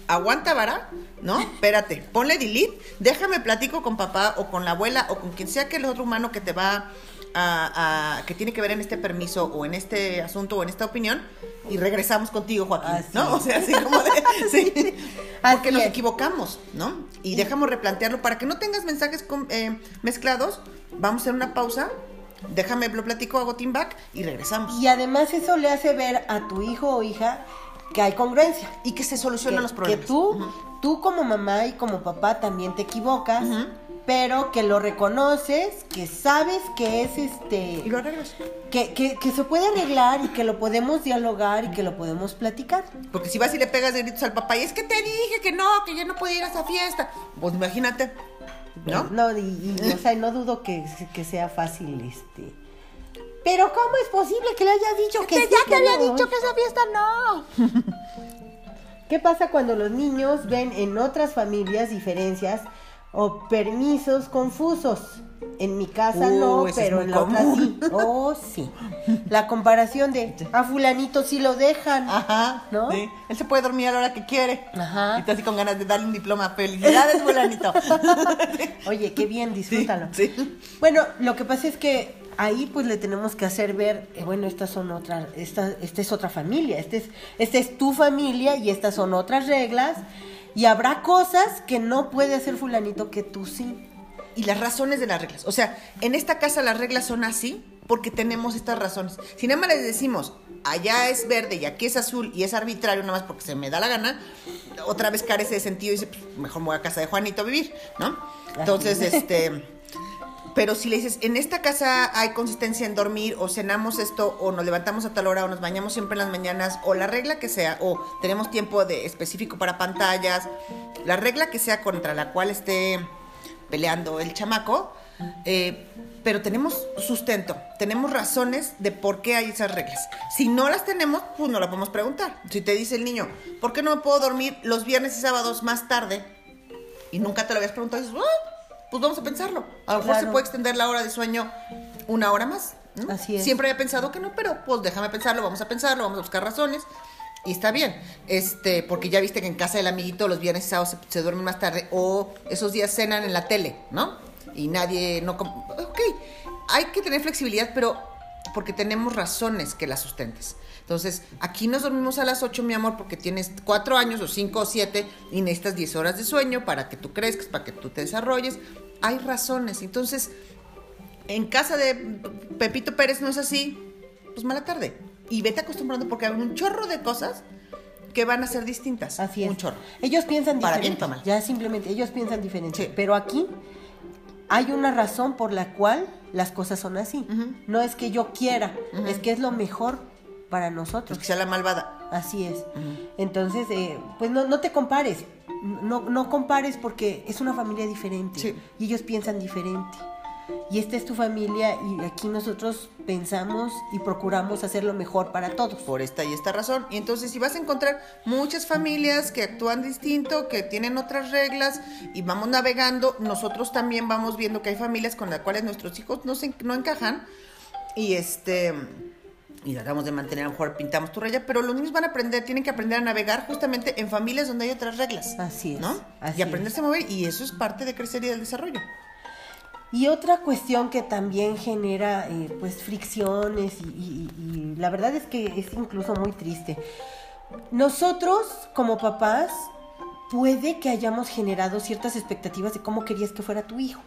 Aguanta, vara, ¿no? Espérate, ponle delete, déjame platico con papá o con la abuela o con quien sea que el otro humano que te va a, a- que tiene que ver en este permiso o en este asunto o en esta opinión y regresamos contigo, Joaquín, Así ¿no? O sea, así como de, sí, porque nos equivocamos, ¿no? Y dejamos replantearlo para que no tengas mensajes con- eh, mezclados. Vamos a hacer una pausa, déjame lo platico, hago team back y regresamos. Y además eso le hace ver a tu hijo o hija que hay congruencia. Y que se solucionan que, los problemas. que tú, tú como mamá y como papá también te equivocas, pero que lo reconoces, que sabes que es este... Y lo arreglas. Que, que, que se puede arreglar y que lo podemos dialogar y que lo podemos platicar. Porque si vas y le pegas de gritos al papá y es que te dije que no, que ya no podía ir a esa fiesta. Pues imagínate, ¿no? No, y, y, o sea, no dudo que, que sea fácil este. Pero ¿cómo es posible que le hayas dicho que, sí, que no? esa fiesta no. ¿Qué pasa cuando los niños ven en otras familias diferencias o permisos confusos? En mi casa Uh, no, pero en la otra sí. Oh, sí. La comparación de a fulanito sí lo dejan. Ajá, ¿No? sí. Él se puede dormir a la hora que quiere. Ajá. Y tú así con ganas de darle un diploma. Felicidades, fulanito. Oye, qué bien, disfrútalo. Sí, sí. Bueno, lo que pasa es que ahí pues le tenemos que hacer ver, eh, bueno, estas son otras, esta, esta es otra familia, este es, esta es tu familia y estas son otras reglas. Y habrá cosas que no puede hacer fulanito que tú sí. Y las razones de las reglas. O sea, en esta casa las reglas son así porque tenemos estas razones. Si nada más les decimos, allá es verde y aquí es azul y es arbitrario nada más porque se me da la gana, otra vez carece de sentido y dice, pues, mejor me voy a casa de Juanito a vivir, ¿no? Entonces, este... Pero si le dices, en esta casa hay consistencia en dormir, o cenamos esto, o nos levantamos a tal hora, o nos bañamos siempre en las mañanas, o la regla que sea, o tenemos tiempo de específico para pantallas, la regla que sea contra la cual esté peleando el chamaco, eh, pero tenemos sustento, tenemos razones de por qué hay esas reglas. Si no las tenemos, pues no la podemos preguntar. Si te dice el niño, ¿por qué no me puedo dormir los viernes y sábados más tarde? Y nunca te lo habías preguntado, dices, "Ah, pues vamos a pensarlo. A lo mejor se Claro. puede extender la hora de sueño una hora más. ¿no? Así es. Siempre había pensado que no, pero pues déjame pensarlo, vamos a pensarlo, vamos a buscar razones. Y está bien, este, porque ya viste que en casa del amiguito los viernes y sábados se, duermen más tarde o esos días cenan en la tele, ¿no? Y nadie, no... Ok, hay que tener flexibilidad, pero porque tenemos razones que las sustentes. Entonces, aquí nos dormimos a las 8, mi amor, porque tienes 4 años o 5 o 7 y necesitas 10 horas de sueño para que tú crezcas, para que tú te desarrolles. Hay razones. Entonces, en casa de Pepito Pérez no es así, pues mala tarde. Y vete acostumbrando porque hay un chorro de cosas que van a ser distintas. Así es. Un chorro. Ellos piensan Para bien, diferente. para mal. Ya simplemente, ellos piensan diferente. Sí. Pero aquí hay una razón por la cual las cosas son así. No es que yo quiera, es que es lo mejor para nosotros. Pues que sea la malvada. Así es. Entonces, eh, pues no, no te compares. No, no compares porque es una familia diferente. Sí. Y ellos piensan diferente. Y esta es tu familia y aquí nosotros pensamos y procuramos hacer lo mejor para todos. por esta y esta razón. Y entonces si vas a encontrar muchas familias que actúan distinto, que tienen otras reglas y vamos navegando, nosotros también vamos viendo que hay familias con las cuales nuestros hijos no, se, no encajan y este y tratamos de mantener, a lo mejor pintamos tu raya, pero los niños van a aprender, tienen que aprender a navegar justamente en familias donde hay otras reglas. Así es, ¿No? así y aprenderse es. a mover y eso es parte de crecer y del desarrollo. Y otra cuestión que también genera eh, pues fricciones y, y- y la verdad es que es incluso muy triste. Nosotros como papás puede que hayamos generado ciertas expectativas de cómo querías que fuera tu hijo.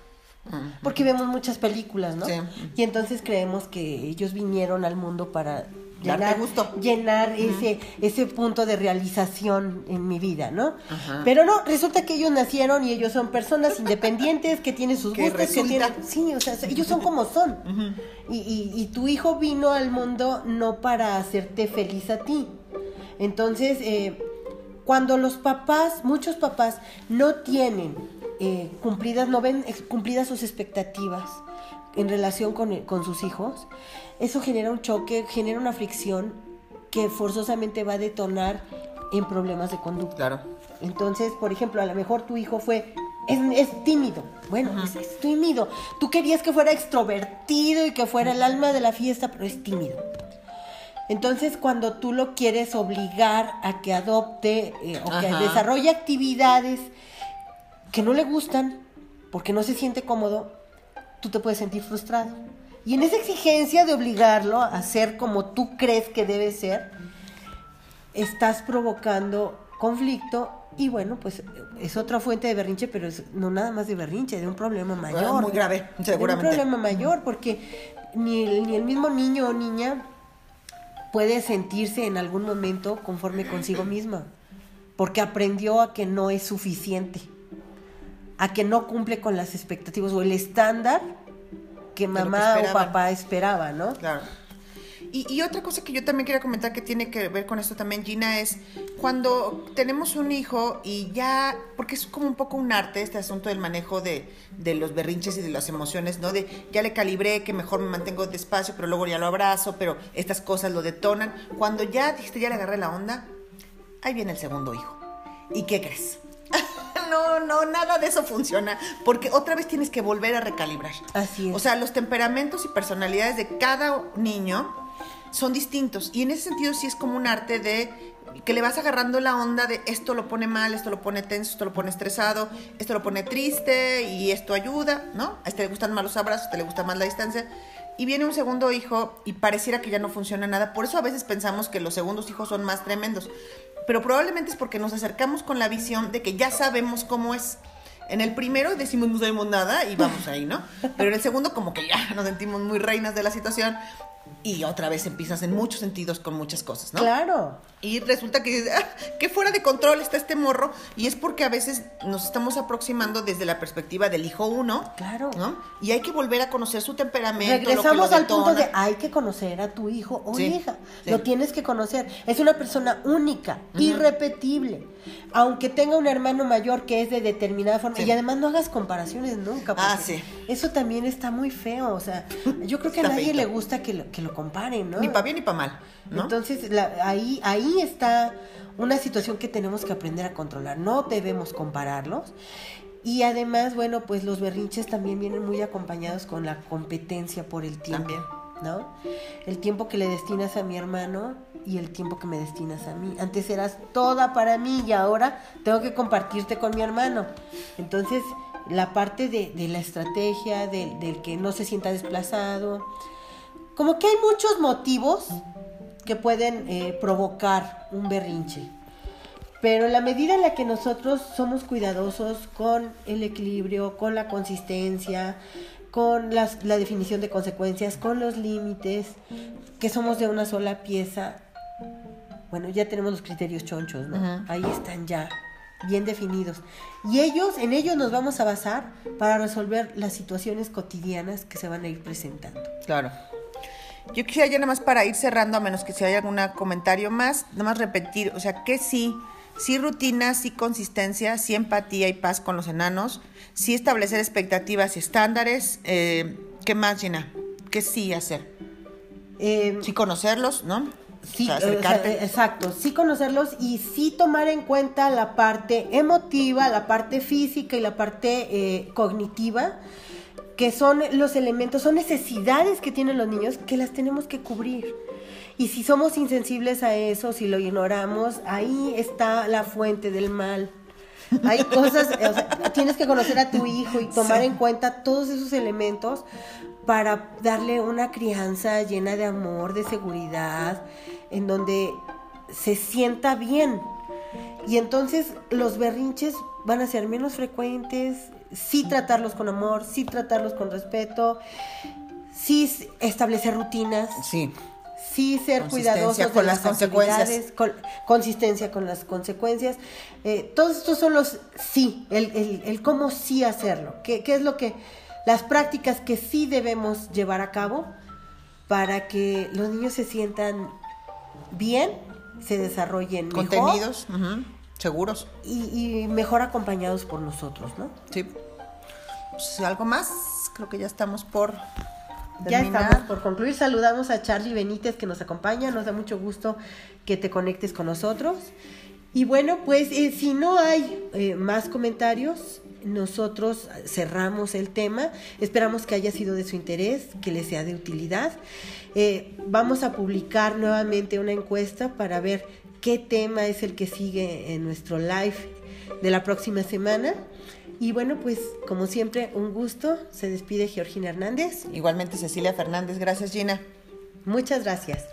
Porque vemos muchas películas, ¿no? Sí. Y entonces creemos que ellos vinieron al mundo para llenar, gusto. llenar ese, ese punto de realización en mi vida, ¿no? Ajá. Pero no, resulta que ellos nacieron y ellos son personas independientes que tienen sus gustos, que tienen... Sí, o sea, ellos son como son. y, y- y tu hijo vino al mundo no para hacerte feliz a ti. Entonces, eh, cuando los papás, muchos papás, no tienen eh, cumplidas, no ven ex- cumplidas sus expectativas en relación con, el- con sus hijos, eso genera un choque, genera una fricción que forzosamente va a detonar en problemas de conducta. Claro. Entonces, por ejemplo, a lo mejor tu hijo fue, es, es tímido. Bueno, es, es tímido. Tú querías que fuera extrovertido y que fuera el alma de la fiesta, pero es tímido. Entonces, cuando tú lo quieres obligar a que adopte eh, o que Ajá. desarrolle actividades que no le gustan porque no se siente cómodo, tú te puedes sentir frustrado. Y en esa exigencia de obligarlo a ser como tú crees que debe ser, estás provocando conflicto y bueno, pues es otra fuente de berrinche, pero es no nada más de berrinche, de un problema mayor. Ah, muy grave, De un seguramente. problema mayor, porque ni el, ni el mismo niño o niña puede sentirse en algún momento conforme consigo misma, porque aprendió a que no es suficiente, a que no cumple con las expectativas o el estándar que que mamá o papá esperaba, ¿no? Claro. Y, y otra cosa que yo también quería comentar que tiene que ver con esto también, Gina, es cuando tenemos un hijo y ya, porque es como un poco un arte este asunto del manejo de, de los berrinches y de las emociones, ¿no? De ya le calibré, que mejor me mantengo despacio, pero luego ya lo abrazo, pero estas cosas lo detonan. Cuando ya dijiste, ya le agarré la onda, ahí viene el segundo hijo. ¿Y qué crees? No, no, nada de eso funciona, porque otra vez tienes que volver a recalibrar. Así es. O sea, los temperamentos y personalidades de cada niño son distintos. Y en ese sentido sí es como un arte de que le vas agarrando la onda de esto lo pone mal, esto lo pone tenso, esto lo pone estresado, esto lo pone triste y esto ayuda, ¿no? A este le gustan más los abrazos, a este le gusta más la distancia. Y viene un segundo hijo y pareciera que ya no funciona nada. Por eso a veces pensamos que los segundos hijos son más tremendos. Pero probablemente es porque nos acercamos con la visión de que ya sabemos cómo es. En el primero decimos no sabemos nada y vamos ahí, ¿no? Pero en el segundo como que ya nos sentimos muy reinas de la situación y otra vez empiezas en muchos sentidos con muchas cosas, ¿no? Claro. Y resulta que, ah, que fuera de control está este morro y es porque a veces nos estamos aproximando desde la perspectiva del hijo uno. Claro. ¿no? Y hay que volver a conocer su temperamento. Regresamos lo que lo al punto de hay que conocer a tu hijo o Sí, hija. sí. Lo tienes que conocer. Es una persona única, irrepetible. Aunque tenga un hermano mayor que es de determinada forma. Sí. Y además no hagas comparaciones nunca. porque Ah, sí. Eso también está muy feo. O sea, yo creo que a nadie le gusta que lo, que lo comparen, ¿no? Ni para bien ni para mal, ¿no? Entonces, la- ahí, ahí está una situación que tenemos que aprender a controlar. No debemos compararlos. Y además, bueno, pues los berrinches también vienen muy acompañados con la competencia por el tiempo. También. ¿No? El tiempo que le destinas a mi hermano y el tiempo que me destinas a mí. Antes eras toda para mí y ahora tengo que compartirte con mi hermano. Entonces, la parte de, de la estrategia, del, del que no se sienta desplazado, como que hay muchos motivos que pueden eh, provocar un berrinche. Pero en la medida en la que nosotros somos cuidadosos con el equilibrio, con la consistencia, con las- la definición de consecuencias, con los límites, que somos de una sola pieza, bueno, ya tenemos los criterios chonchos, ¿no? Ujú. Ahí están ya bien definidos. Y ellos, en ellos nos vamos a basar para resolver las situaciones cotidianas que se van a ir presentando. Claro. Yo quisiera ya nada más para ir cerrando, a menos que si hay algún comentario más, nada más repetir, o sea, que sí, sí rutina, sí consistencia, sí empatía y paz con los enanos, sí establecer expectativas y estándares, eh, ¿qué más, Gina? ¿Qué sí hacer? Eh, Sí conocerlos, ¿no? Sí, O sea, o sea, acercarte. exacto, sí conocerlos y sí tomar en cuenta la parte emotiva, la parte física y la parte eh, cognitiva, que son los elementos, son necesidades que tienen los niños que las tenemos que cubrir. Y si somos insensibles a eso, si lo ignoramos, ahí está la fuente del mal. Hay cosas, o sea, tienes que conocer a tu hijo y tomar en cuenta todos esos elementos para darle una crianza llena de amor, de seguridad, en donde se sienta bien. Y entonces los berrinches van a ser menos frecuentes, sí tratarlos con amor, sí tratarlos con respeto, sí establecer rutinas, Sí, sí ser cuidadosos de con las consecuencias. con- consistencia con las consecuencias. Eh, todos estos son los sí, el, el- el cómo sí hacerlo, qué, qué es lo que, las prácticas que sí debemos llevar a cabo para que los niños se sientan bien, se desarrollen mejor contenidos, ujú, seguros. y, y mejor acompañados por nosotros, ¿no? Sí. Pues, ¿Algo más? Creo que ya estamos por Ya terminar. estamos por concluir. Saludamos a Charlie Benítez que nos acompaña. Nos da mucho gusto que te conectes con nosotros. Y bueno, pues eh, si no hay eh, más comentarios, nosotros cerramos el tema. Esperamos que haya sido de su interés, que les sea de utilidad. Eh, vamos a publicar nuevamente una encuesta para ver qué tema es el que sigue en nuestro live de la próxima semana. Y bueno, pues como siempre, un gusto. Se despide Georgina Hernández. Igualmente Cecilia Fernández, gracias Gina. Muchas gracias.